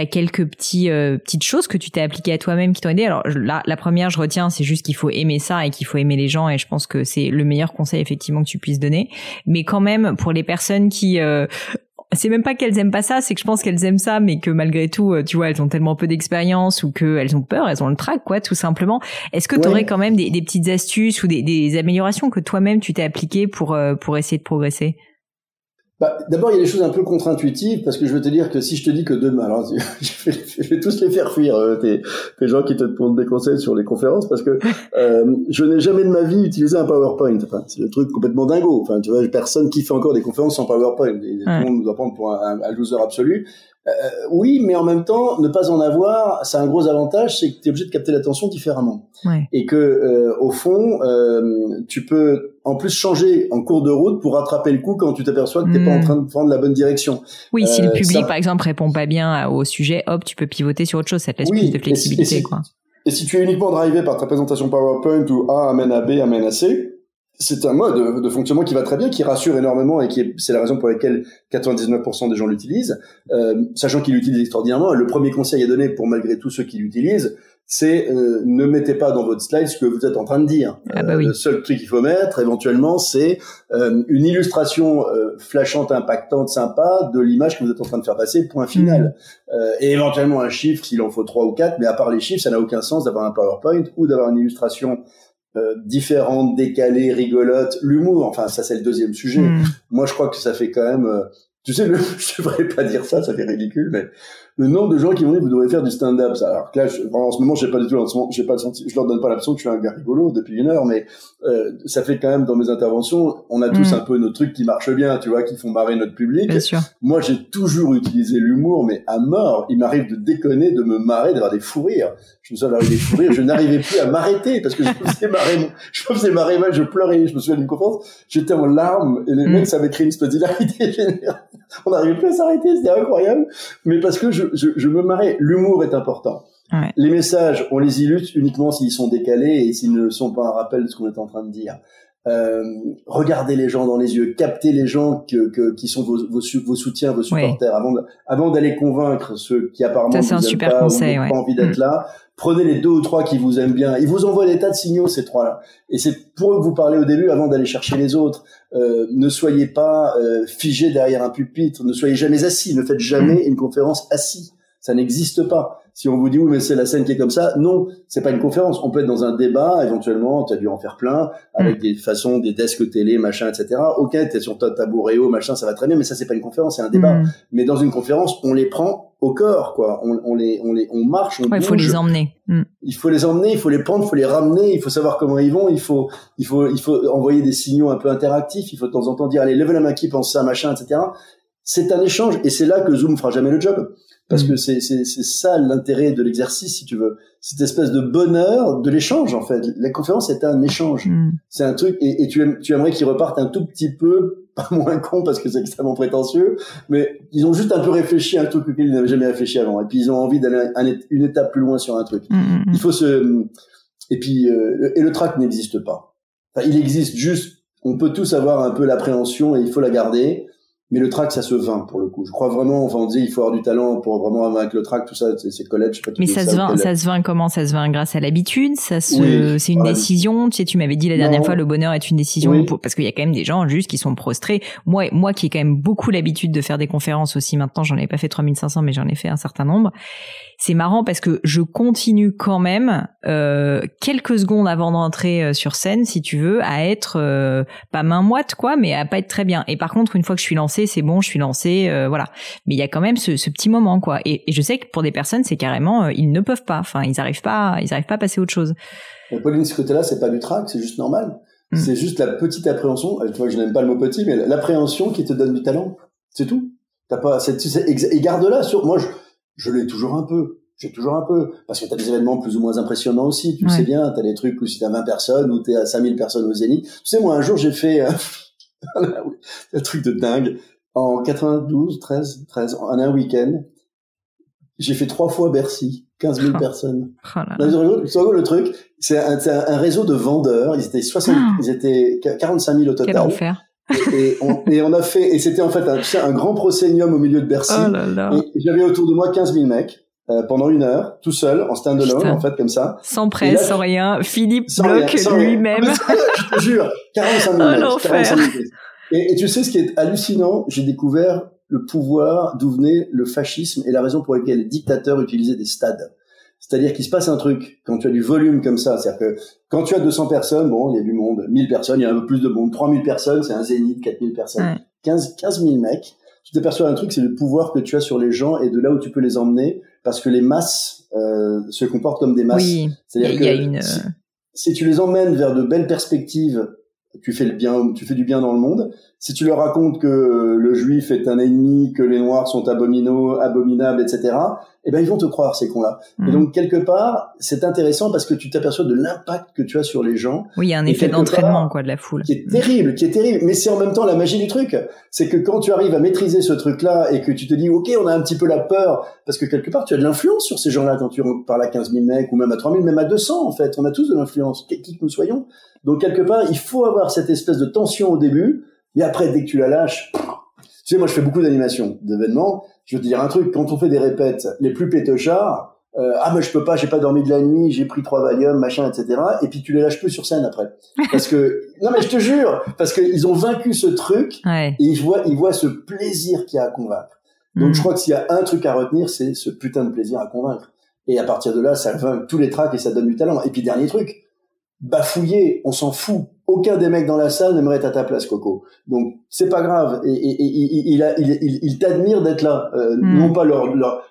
[SPEAKER 1] as quelques petits petites choses que tu t'es appliquées à toi-même qui t'ont aidé. Alors là, la première, je retiens, c'est juste qu'il faut aimer ça et qu'il faut aimer les gens. Et je pense que c'est le meilleur conseil effectivement que tu puisses donner. Mais quand même, pour les personnes qui c'est même pas qu'elles aiment pas ça, c'est que je pense qu'elles aiment ça, mais que malgré tout, euh, tu vois, elles ont tellement peu d'expérience ou qu'elles ont peur, elles ont le trac, quoi, tout simplement. Est-ce que tu aurais quand même des, petites astuces ou des, des améliorations que toi-même tu t'es appliquées pour euh, pour essayer de progresser?
[SPEAKER 2] Bah, D'abord, il y a des choses un peu contre-intuitives parce que je veux te dire que si je te dis que demain, alors *laughs* je vais, je vais tous les faire fuir euh, tes, tes, gens qui te demandent des conseils sur les conférences parce que *laughs* euh, je n'ai jamais de ma vie utilisé un PowerPoint. Enfin, c'est le truc complètement dingo. Enfin, tu vois, personne qui fait encore des conférences sans PowerPoint. Tout le monde nous doit prendre pour un, un loser absolu. Euh, oui, mais en même temps, ne pas en avoir, c'est un gros avantage, c'est que tu es obligé de capter l'attention différemment. Ouais. Et que euh, au fond, euh, tu peux en plus changer en cours de route pour rattraper le coup quand tu t'aperçois que t'es pas en hmm. train de prendre la bonne direction.
[SPEAKER 1] Oui, si le public par exemple répond pas bien au sujet, hop, tu peux pivoter sur autre chose, ça te laisse plus de flexibilité, quoi.
[SPEAKER 2] Et si tu es uniquement drivé par ta présentation PowerPoint où A amène à B amène à C, c'est un mode de fonctionnement qui va très bien, qui rassure énormément et qui c'est la raison pour laquelle 99% des gens l'utilisent, euh, sachant qu'ils l'utilisent extraordinairement. le premier conseil à donner pour malgré tous ceux qui l'utilisent, c'est euh, ne mettez pas dans votre slide ce que vous êtes en train de dire.
[SPEAKER 1] Ah bah oui.
[SPEAKER 2] Euh, le seul truc qu'il faut mettre, éventuellement, c'est euh, une illustration flashante, impactante, sympa de l'image que vous êtes en train de faire passer. Point final. Mmh. et éventuellement un chiffre s'il en faut trois ou quatre. Mais à part les chiffres, ça n'a aucun sens d'avoir un PowerPoint ou d'avoir une illustration euh, différentes, décalées, rigolotes, l'humour. Enfin, ça c'est le deuxième sujet. Hmm. Moi, je crois que ça fait quand même. Tu sais, le, *laughs* je devrais pas dire ça, ça fait ridicule, mais le nombre de gens qui m'ont dit vous devriez faire du stand-up. Alors que là, je, en ce moment, j'ai pas du tout, j'ai pas senti, je leur donne pas l'impression que je suis un gars rigolo depuis une heure, mais euh, ça fait quand même dans mes interventions, on a tous mm. un peu nos trucs qui marchent bien, tu vois, qui font marrer notre public.
[SPEAKER 1] Bien sûr.
[SPEAKER 2] Moi, j'ai toujours utilisé l'humour, mais à mort. Il m'arrive de déconner, de me marrer, d'avoir des fous rires. Je me souviens d'avoir des fous rires, je n'arrivais plus à m'arrêter parce que je me faisais marrer, je me faisais marrer mal, je pleurais. Je me souviens d'une conférence, j'étais en larmes et les mm. mecs, ça avait créé une espèce d'hilarité générale. On n'arrivait plus à s'arrêter, c'était incroyable. Mais parce que je, je, je me marrais L'humour est important. Les messages, on les illustre uniquement s'ils sont décalés et s'ils ne sont pas un rappel de ce qu'on est en train de dire. Euh, regardez les gens dans les yeux, captez les gens que, qui sont vos, vos, soutiens, vos supporters, avant, avant d'aller convaincre ceux qui apparemment
[SPEAKER 1] Ça, un super pas, conseil,
[SPEAKER 2] pas envie d'être mm. là. Prenez les deux ou trois qui vous aiment bien. Ils vous envoient des tas de signaux ces trois-là. Et c'est pour eux que vous parlez au début avant d'aller chercher les autres. Euh, ne soyez pas euh, figé derrière un pupitre, ne soyez jamais assis, ne faites jamais mm. une conférence assis. Ça n'existe pas. Si on vous dit oui mais c'est la scène qui est comme ça, non, c'est pas une conférence. On peut être dans un débat, éventuellement, tu as dû en faire plein, avec mm. des façons, des desks télé, machin, etc. Ok, t'es sur ta tabouret, machin, ça va très bien, mais ça c'est pas une conférence, c'est un débat. Mm. Mais dans une conférence, on les prend au corps, quoi. On, on les, on les, on marche, on
[SPEAKER 1] Il faut les emmener.
[SPEAKER 2] Mm. Il faut les emmener, il faut les prendre, il faut les ramener, il faut savoir comment ils vont, il faut, il faut, il faut envoyer des signaux un peu interactifs, il faut de temps en temps dire allez, lève la main qui pense ça, machin, etc. C'est un échange et c'est là que Zoom fera jamais le job. Parce mm. que c'est c'est ça l'intérêt de l'exercice si tu veux. Cette espèce de bonheur de l'échange en fait. La conférence est un échange. Mm. c'est un truc et, et tu, tu aimerais qu'ils repartent un tout petit peu *laughs* pas moins con parce que c'est extrêmement prétentieux mais ils ont juste un peu réfléchi à un truc auquel ils n'avaient jamais réfléchi avant. Et puis ils ont envie d'aller une étape plus loin sur un truc.
[SPEAKER 1] Mm,
[SPEAKER 2] il faut se et puis euh, et le track n'existe pas. Enfin, il existe juste on peut tous avoir un peu l'appréhension et il faut la garder mais le track ça se vend pour le coup. Je crois vraiment enfin on dit il faut avoir du talent pour vraiment avec le track tout ça c'est collège
[SPEAKER 1] mais ça se vend ça se vend comment? Ça se vend grâce à l'habitude? Ça se c'est une décision? Tu sais tu m'avais dit la dernière fois le bonheur est une décision parce qu'il y a quand même des gens juste qui sont prostrés. Moi moi qui ai quand même beaucoup l'habitude de faire des conférences aussi maintenant j'en ai pas fait 3500 mais j'en ai fait un certain nombre c'est marrant parce que je continue quand même euh, quelques secondes avant d'entrer euh, sur scène, si tu veux, à être euh, pas main moite quoi, mais à pas être très bien. Et par contre, une fois que je suis lancée, c'est bon, je suis lancée, euh, voilà. Mais il y a quand même ce, ce petit moment quoi. Et, et, je sais que pour des personnes, c'est carrément, euh, ils ne peuvent pas. Enfin, ils arrivent pas, ils arrivent pas à passer à autre chose.
[SPEAKER 2] Mais Pauline, ce côté-là, c'est pas du trac, c'est juste normal. Mm. C'est juste la petite appréhension. Tu vois, je n'aime pas le mot petit, mais l'appréhension qui te donne du talent, c'est tout. T'as pas, c'est, et garde-la sur. Moi, je, je l'ai toujours un peu. J'ai toujours un peu. Parce que tu as des événements plus ou moins impressionnants aussi. Tu sais bien, tu as des trucs où si tu as 20 personnes ou tu es à 5000 personnes au Zénith. Tu sais, moi, un jour, j'ai fait euh, *laughs* un truc de dingue. En 92, 13, 13, en un week-end, j'ai fait trois fois Bercy. 15 000 personnes. *laughs* Oh le truc, c'est un, un, réseau de vendeurs. Ils étaient 60, ah. ils étaient 45 000 au total. Et, on, et on a fait, et c'était en fait un, un grand proscenium au milieu de Bercy.
[SPEAKER 1] Oh
[SPEAKER 2] et j'avais autour de moi 15 000 mecs. Euh, pendant une heure, tout seul, en stand-alone, en fait, comme ça.
[SPEAKER 1] Sans presse, sans rien. Philippe bloque lui-même.
[SPEAKER 2] je te jure, 45 minutes. 45 minutes. Et, et, tu sais ce qui est hallucinant, j'ai découvert le pouvoir d'où venait le fascisme et la raison pour laquelle les dictateurs utilisaient des stades. C'est-à-dire qu'il se passe un truc quand tu as du volume comme ça. C'est-à-dire que quand tu as 200 personnes, bon, il y a du monde. 1000 personnes, il y a un peu plus de monde. 3000 personnes, c'est un zénith. 4000 personnes. 15, 15 000 mecs. Tu t'aperçois un truc, c'est le pouvoir que tu as sur les gens et de là où tu peux les emmener parce que les masses euh, se comportent comme des masses.
[SPEAKER 1] Oui, C'est-à-dire que une...
[SPEAKER 2] si, si, tu les emmènes vers de belles perspectives, tu fais le bien, tu fais du bien dans le monde. Si tu leur racontes que le juif est un ennemi, que les noirs sont abominaux, abominables, etc., eh ben ils vont te croire ces cons-là. Et mm. donc quelque part, c'est intéressant parce que tu t'aperçois de l'impact que tu as sur les gens.
[SPEAKER 1] Oui, il y a un effet d'entraînement quoi de la foule.
[SPEAKER 2] Qui est terrible, qui est terrible, mais c'est en même temps la magie du truc. C'est que quand tu arrives à maîtriser ce truc-là et que tu te dis OK, on a un petit peu la peur parce que quelque part tu as de l'influence sur ces gens-là quand tu parles à 15 000 mecs ou même à 3 000, même à 200 en fait, on a tous de l'influence, qui que nous soyons. Donc quelque part, il faut avoir cette espèce de tension au début, et après dès que tu la lâches, tu sais, moi je fais beaucoup d'animations, d'événements je veux te dire un truc, quand on fait des répètes les plus pétochards, euh, ah mais je peux pas, j'ai pas dormi de la nuit, j'ai pris trois Valium, machin, etc. Et puis tu les lâches plus sur scène après, *laughs* parce que non mais je te jure, parce qu'ils ont vaincu ce truc et ils voient, ils voient ce plaisir qu'il y a à convaincre. Donc mm. je crois que s'il y a un truc à retenir, c'est ce putain de plaisir à convaincre. Et à partir de là, ça vainc tous les tracks et ça donne du talent. Et puis dernier truc, bafouiller, on s'en fout aucun des mecs dans la salle n'aimerait être à ta place, Coco. Donc c'est pas grave. Et, il, il, il, t'admire d'être là, euh, hmm. non pas leur,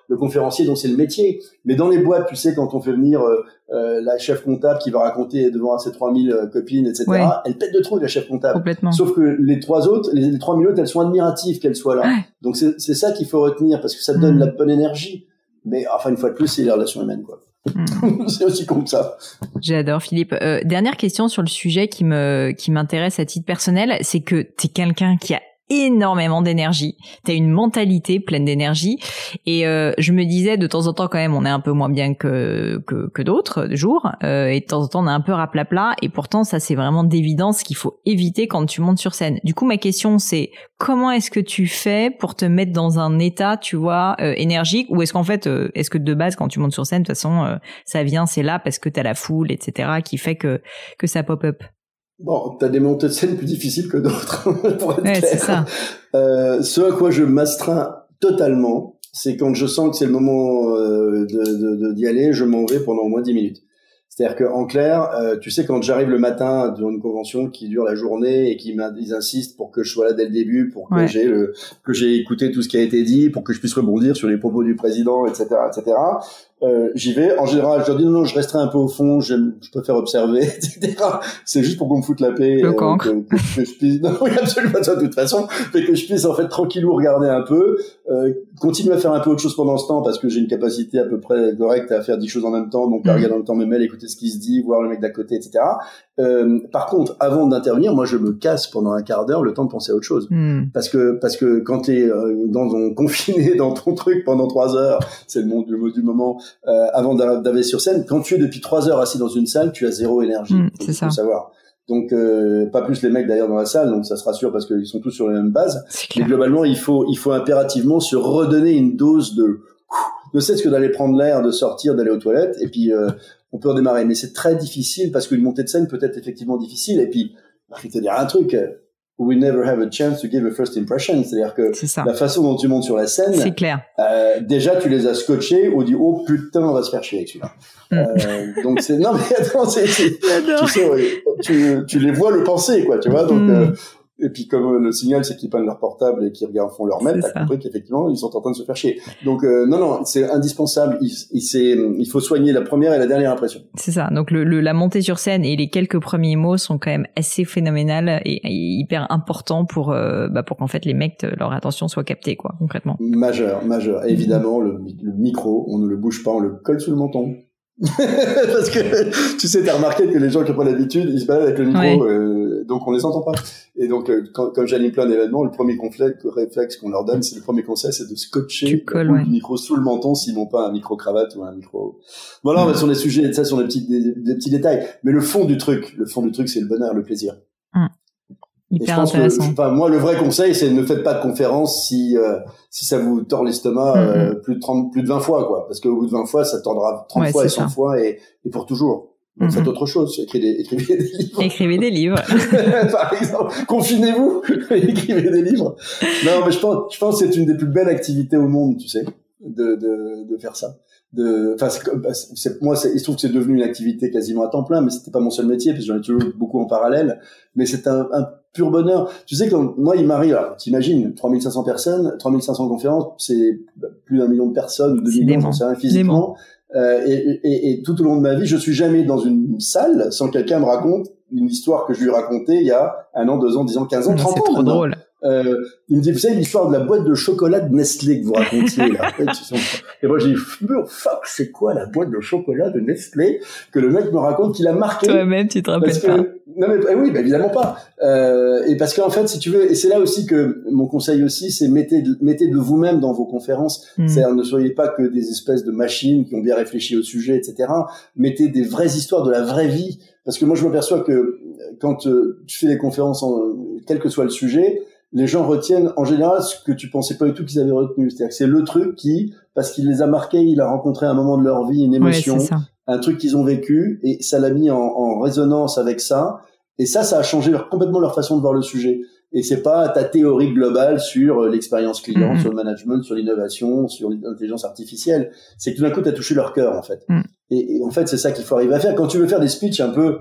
[SPEAKER 2] le conférencier dont c'est le métier, mais dans les boîtes, tu sais, quand on fait venir euh, euh, la chef comptable qui va raconter devant ses 3000 copines, etc. Elle pète de trop la chef comptable. Sauf que les trois autres, les, 3000 autres, elles sont admiratives qu'elle soit là. Donc c'est ça qu'il faut retenir parce que ça donne hmm. la bonne énergie. Mais enfin une fois de plus, c'est les relations humaines, quoi. Hmm. *laughs* c'est aussi comme ça.
[SPEAKER 1] J'adore Philippe. Euh, dernière question sur le sujet qui me qui m'intéresse à titre personnel, c'est que tu es quelqu'un qui a énormément d'énergie. Tu as une mentalité pleine d'énergie. Et euh, je me disais, de temps en temps, quand même, on est un peu moins bien que, que, que d'autres jours. Euh, et de temps en temps, on est un peu raplapla. Et pourtant, ça, c'est vraiment d'évidence qu'il faut éviter quand tu montes sur scène. Du coup, ma question, c'est comment est-ce que tu fais pour te mettre dans un état, tu vois, euh, énergique? Ou est-ce qu'en fait, euh, est-ce que de base, quand tu montes sur scène, de toute façon, euh, ça vient, c'est là parce que tu as la foule, etc., qui fait que, que ça pop-up
[SPEAKER 2] Bon, t'as des montées de scène plus difficiles que d'autres, *laughs* pour être ouais, clair. Ça. Euh, ce à quoi je m'astreins totalement, c'est quand je sens que c'est le moment euh, de, d'y aller, je m'en vais pendant au moins 10 minutes. C'est-à-dire qu'en clair, euh, tu sais, quand j'arrive le matin dans une convention qui dure la journée et qu'ils insistent pour que je sois là dès le début, pour que j'ai le, que j'ai écouté tout ce qui a été dit, pour que je puisse rebondir sur les propos du président, etc., etc. Euh, j'y vais. En général, je leur dis non, non, je resterai un peu au fond, je, je préfère observer, *laughs* etc. C'est juste pour qu'on me foute la paix.
[SPEAKER 1] Le euh, que,
[SPEAKER 2] que, je puisse, *laughs* non, oui, absolument pas ça de toute façon, mais que je puisse en fait tranquillou regarder un peu, euh, continuer à faire un peu autre chose pendant ce temps parce que j'ai une capacité à peu près correcte à faire dix choses en même temps, donc à mm. regarder en même temps mes mails, écouter ce qui se dit, voir le mec d'à côté, etc. Euh, par contre, avant d'intervenir, moi je me casse pendant un quart d'heure le temps de penser à autre chose, mm. parce que parce que quand t'es euh, dans ton *laughs* confiné dans ton truc pendant trois heures, c'est le mot du moment euh, avant d'arriver sur scène. Quand tu es depuis trois heures assis dans une salle, tu as zéro énergie.
[SPEAKER 1] Mm, c'est ça.
[SPEAKER 2] Faut savoir. Donc euh, pas plus les mecs d'ailleurs dans la salle, donc ça se rassure parce qu'ils sont tous sur les mêmes bases. Mais globalement, il faut il faut impérativement se redonner une dose de ne serait-ce que d'aller prendre l'air, de sortir, d'aller aux toilettes, et puis euh, on peut redémarrer. Mais c'est très difficile parce qu'une montée de scène peut être effectivement difficile. Et puis, je vais te dire un truc, we never have a chance to give a first impression. C'est-à-dire que la façon dont tu montes sur la scène,
[SPEAKER 1] c'est clair.
[SPEAKER 2] Euh, déjà, tu les as scotchés ou dit oh putain, on va se faire chier avec celui-là. Mm. Euh, donc c'est non mais *laughs* attends, c'est, tu sais, tu, tu, les vois le penser quoi, tu vois. Donc mm. euh, et puis comme le signal c'est qu'ils prennent leur portable et qu'ils regardent font leur mail, t'as compris qu'effectivement ils sont en train de se faire chier. Donc euh, non non, c'est indispensable. Il, il, il, faut soigner la première et la dernière impression.
[SPEAKER 1] C'est ça. Donc le, le, la montée sur scène et les quelques premiers mots sont quand même assez phénoménales et, hyper importants pour euh, bah, pour qu'en fait les mecs leur attention soit captée quoi concrètement.
[SPEAKER 2] Majeur majeur. Évidemment le, le micro, on ne le bouge pas, on le colle sous le menton. *laughs* Parce que tu sais, t'as remarqué que les gens qui ont pas l'habitude, ils se baladent avec le micro, euh, donc on les entend pas. Et donc, euh, quand, comme j'anime plein d'événements, le premier réflexe qu'on leur donne, c'est le premier conseil, c'est de scotcher le micro sous le menton s'ils n'ont pas un micro cravate ou un micro. Voilà, mmh. sur des sujets, ça sont des petits, des, petits détails. Mais le fond du truc, le fond du truc, c'est le bonheur, le plaisir.
[SPEAKER 1] Mmh. Hyper intéressant.
[SPEAKER 2] enfin, moi, le vrai conseil, c'est ne faites pas de conférence si euh, si ça vous tord l'estomac euh, mm-hmm. plus de 30, plus de 20 fois, quoi. Parce qu'au bout de 20 fois, ça tordra 30 fois et 100 fois et, et pour toujours. Faites mm-hmm. autre chose, écrivez des, écrivez des livres.
[SPEAKER 1] Écrivez des livres. *laughs*
[SPEAKER 2] Par exemple, confinez-vous, écrivez des livres. Non, mais je pense, je pense que c'est une des plus belles activités au monde, tu sais, de, de, de faire ça de enfin bah, c'est moi il se trouve que c'est devenu une activité quasiment à temps plein mais c'était pas mon seul métier parce que j'en ai toujours beaucoup en parallèle mais c'est un, un, pur bonheur. Tu sais quand moi il m'arrive alors t'imagines 3500 personnes 3500 conférences c'est plus d'un million de personnes deux millions j'en sais rien physiquement. Euh, et, et, et, tout au long de ma vie je suis jamais dans une salle sans quelqu'un me raconte une histoire que je lui ai racontée il y a un an deux ans dix ans quinze ans trente ans
[SPEAKER 1] trop drôle
[SPEAKER 2] Euh, il me dit, vous savez l'histoire de la boîte de chocolat de Nestlé que vous racontiez là. *laughs* Et moi, j'ai dit, fuck, c'est quoi la boîte de chocolat de Nestlé que le mec me raconte qu'il a marqué
[SPEAKER 1] Toi-même, tu te rappelles pas.
[SPEAKER 2] Non mais eh oui, bah, évidemment pas. Euh, et parce qu'en fait, si tu veux, et c'est là aussi que mon conseil aussi, c'est mettez de, mettez de vous-même dans vos conférences. Hmm. C'est-à-dire ne soyez pas que des espèces de machines qui ont bien réfléchi au sujet, etc. Mettez des vraies histoires de la vraie vie. Parce que moi, je m'aperçois que quand euh, tu fais des conférences, en, quel que soit le sujet, les gens retiennent en général ce que tu pensais pas du tout qu'ils avaient retenu. C'est-à-dire que c'est le truc qui, parce qu'il les a marqués, il a rencontré un moment de leur vie, une émotion, un truc qu'ils ont vécu, et ça l'a mis en, en, résonance avec ça. Et ça, ça a changé leur, complètement leur façon de voir le sujet. Et c'est pas ta théorie globale sur euh, l'expérience client, mm-hmm. sur le management, sur l'innovation, sur l'intelligence artificielle. C'est que tout d'un coup, tu as touché leur cœur, en fait. Mm. Et, et, en fait, c'est ça qu'il faut arriver à faire. Quand tu veux faire des speeches un peu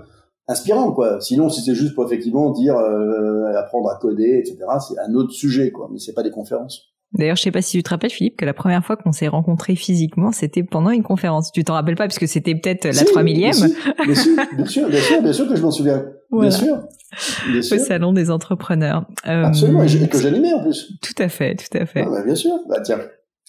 [SPEAKER 2] inspirants, quoi. Sinon, si c'est juste pour effectivement dire euh, apprendre à coder, etc., c'est un autre sujet, quoi. Mais c'est pas des conférences.
[SPEAKER 1] D'ailleurs, je sais pas si tu te rappelles, Philippe, que la première fois qu'on s'est rencontrés physiquement, c'était pendant une conférence. Tu t'en rappelles pas, puisque c'était peut-être la trois millième.
[SPEAKER 2] Bien sûr, bien sûr, bien sûr, bien sûr, que je m'en souviens. Bien sûr.
[SPEAKER 1] Bien sûr. Au salon des entrepreneurs.
[SPEAKER 2] Euh, Absolument, et que j'animais en plus.
[SPEAKER 1] Tout à fait, tout à fait.
[SPEAKER 2] Ah, bah, bien sûr. Bah tiens,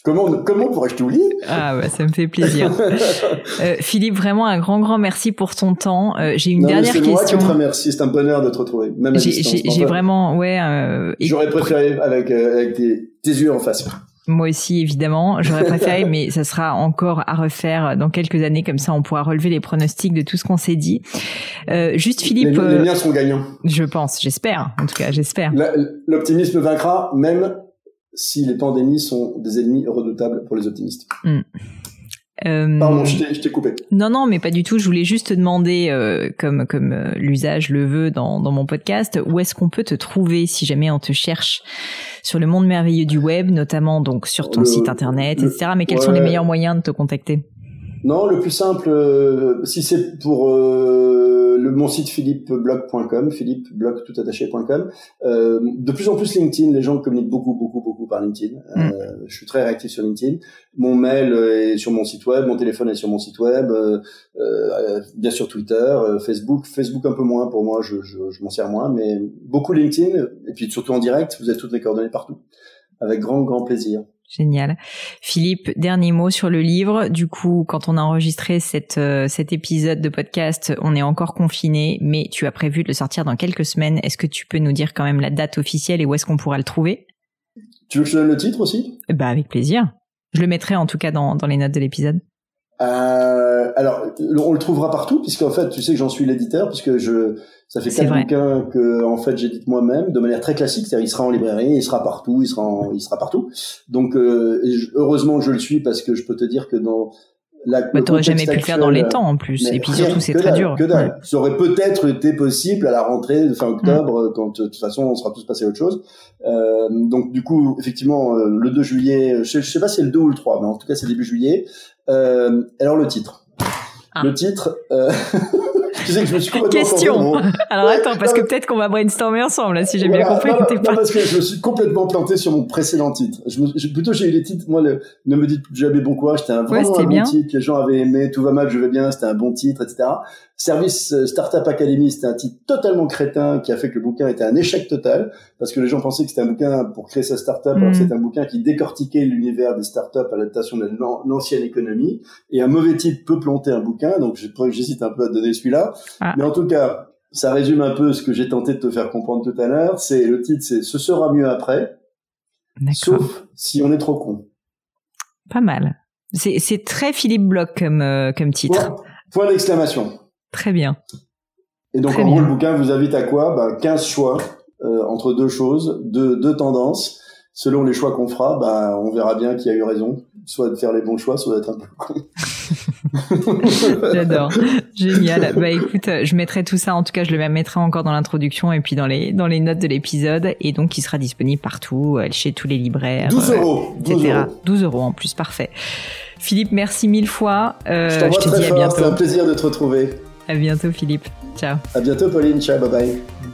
[SPEAKER 2] Comment, comment pourrais-je t'oublier
[SPEAKER 1] Ah bah ça me fait plaisir. *laughs* euh, Philippe, vraiment un grand grand merci pour ton temps. Euh, j'ai une non, dernière question. C'est
[SPEAKER 2] moi qui te remercie. C'est un bonheur de te retrouver. Même
[SPEAKER 1] J'ai vraiment ouais. Euh,
[SPEAKER 2] J'aurais préféré avec euh, avec tes, tes yeux en face.
[SPEAKER 1] Moi aussi, évidemment, j'aurais préféré, *laughs* mais ça sera encore à refaire dans quelques années, comme ça on pourra relever les pronostics de tout ce qu'on s'est dit. Euh, juste Philippe...
[SPEAKER 2] Les, les miens seront gagnants.
[SPEAKER 1] Je pense, j'espère, en tout cas, j'espère.
[SPEAKER 2] L'optimisme vaincra, même si les pandémies sont des ennemis redoutables pour les optimistes. Hmm. Euh... Pardon, je t'ai coupé.
[SPEAKER 1] Non, non, mais pas du tout. Je voulais juste te demander, euh, comme comme euh, l'usage le veut dans, dans mon podcast, où est-ce qu'on peut te trouver si jamais on te cherche sur le monde merveilleux du web, notamment donc sur ton site internet, etc. Mais quels sont les meilleurs moyens de te contacter?
[SPEAKER 2] Non, le plus simple, euh, si c'est pour euh, le mon site philippeblog.com, philippeblog tout attaché.com. Euh, de plus en plus LinkedIn, les gens communiquent beaucoup, beaucoup, beaucoup par LinkedIn. Mm. je suis très réactif sur LinkedIn. Mon mail est sur mon site web, mon téléphone est sur mon site web, bien sûr Twitter, Facebook, Facebook un peu moins pour moi, je, je, je m'en sers moins, mais beaucoup LinkedIn et puis surtout en direct, vous avez toutes mes coordonnées partout, avec grand, grand plaisir.
[SPEAKER 1] Génial. Philippe, dernier mot sur le livre. Du coup, quand on a enregistré cette, euh, cet épisode de podcast, on est encore confiné, mais tu as prévu de le sortir dans quelques semaines. Est-ce que tu peux nous dire quand même la date officielle et où est-ce qu'on pourra le trouver?
[SPEAKER 2] Tu veux que je donne le titre aussi?
[SPEAKER 1] Bah avec plaisir. Je le mettrai en tout cas dans, dans les notes de l'épisode.
[SPEAKER 2] Euh, alors, on le trouvera partout, puisqu'en fait, tu sais que j'en suis l'éditeur, puisque je, ça fait quatre bouquins que, en fait, j'édite moi-même, de manière très classique, c'est-à-dire il sera en librairie, il sera partout, il sera, il sera partout. Donc, euh, heureusement que je le suis, parce que je peux te dire que dans
[SPEAKER 1] la, bah, t'aurais jamais pu le faire dans les temps en plus, et puis surtout c'est très dur.
[SPEAKER 2] Que dalle. Ça aurait peut-être été possible à la rentrée de fin octobre, mm. quand de toute façon on sera tous passés à autre chose. Euh, donc du coup, effectivement, euh, le 2 juillet, je, je sais pas si c'est le 2 ou le 3, mais en tout cas c'est début juillet. Euh, alors le titre. Ah. Le titre. Euh... *laughs* tu sais que je me suis complètement
[SPEAKER 1] Question. Planté, *laughs* Alors attends, parce que peut-être qu'on va brainstormer ensemble, là, si j'ai bien compris.
[SPEAKER 2] Non, non, pas... parce que je me suis complètement planté sur mon précédent titre. Je me, plutôt, j'ai eu les titres. Moi, le, ne me dites jamais bon courage. C'était un vraiment un bon titre. Les gens avaient aimé. Tout va mal, je vais bien. C'était un bon titre, etc. Service euh, Startup Academy, c'était un titre totalement crétin qui a fait que le bouquin était un échec total parce que les gens pensaient que c'était un bouquin pour créer sa startup, alors que mm. c'était un bouquin qui décortiquait l'univers des startups à l'adaptation de l'ancienne économie. Et un mauvais titre peut planter un bouquin, donc j'hésite un peu à donner celui-là. Ah. Mais en tout cas, ça résume un peu ce que j'ai tenté de te faire comprendre tout à l'heure. C'est le titre, c'est "Ce sera mieux après", sauf si on est trop con.
[SPEAKER 1] Pas mal. C'est très Philippe Bloch comme euh, comme titre.
[SPEAKER 2] Point, point d'exclamation.
[SPEAKER 1] Très bien.
[SPEAKER 2] Et donc, en gros, le bouquin vous invite à quoi? Bah, 15 choix euh, entre deux choses, deux, deux tendances. Selon les choix qu'on fera, bah, on verra bien qui a eu raison. Soit de faire les bons choix, soit d'être un peu con. *laughs*
[SPEAKER 1] J'adore. Génial. Bah écoute, je mettrai tout ça, en tout cas je le mettrai encore dans l'introduction et puis dans les, dans les notes de l'épisode. Et donc il sera disponible partout, euh, chez tous les libraires.
[SPEAKER 2] 12 euros.
[SPEAKER 1] 12 Euros. 12 euros en plus, parfait. Philippe, merci mille fois.
[SPEAKER 2] Euh, je t'envoie très fort, c'est un plaisir de te retrouver.
[SPEAKER 1] À bientôt, Philippe. Ciao.
[SPEAKER 2] À bientôt, Pauline. Ciao, bye bye.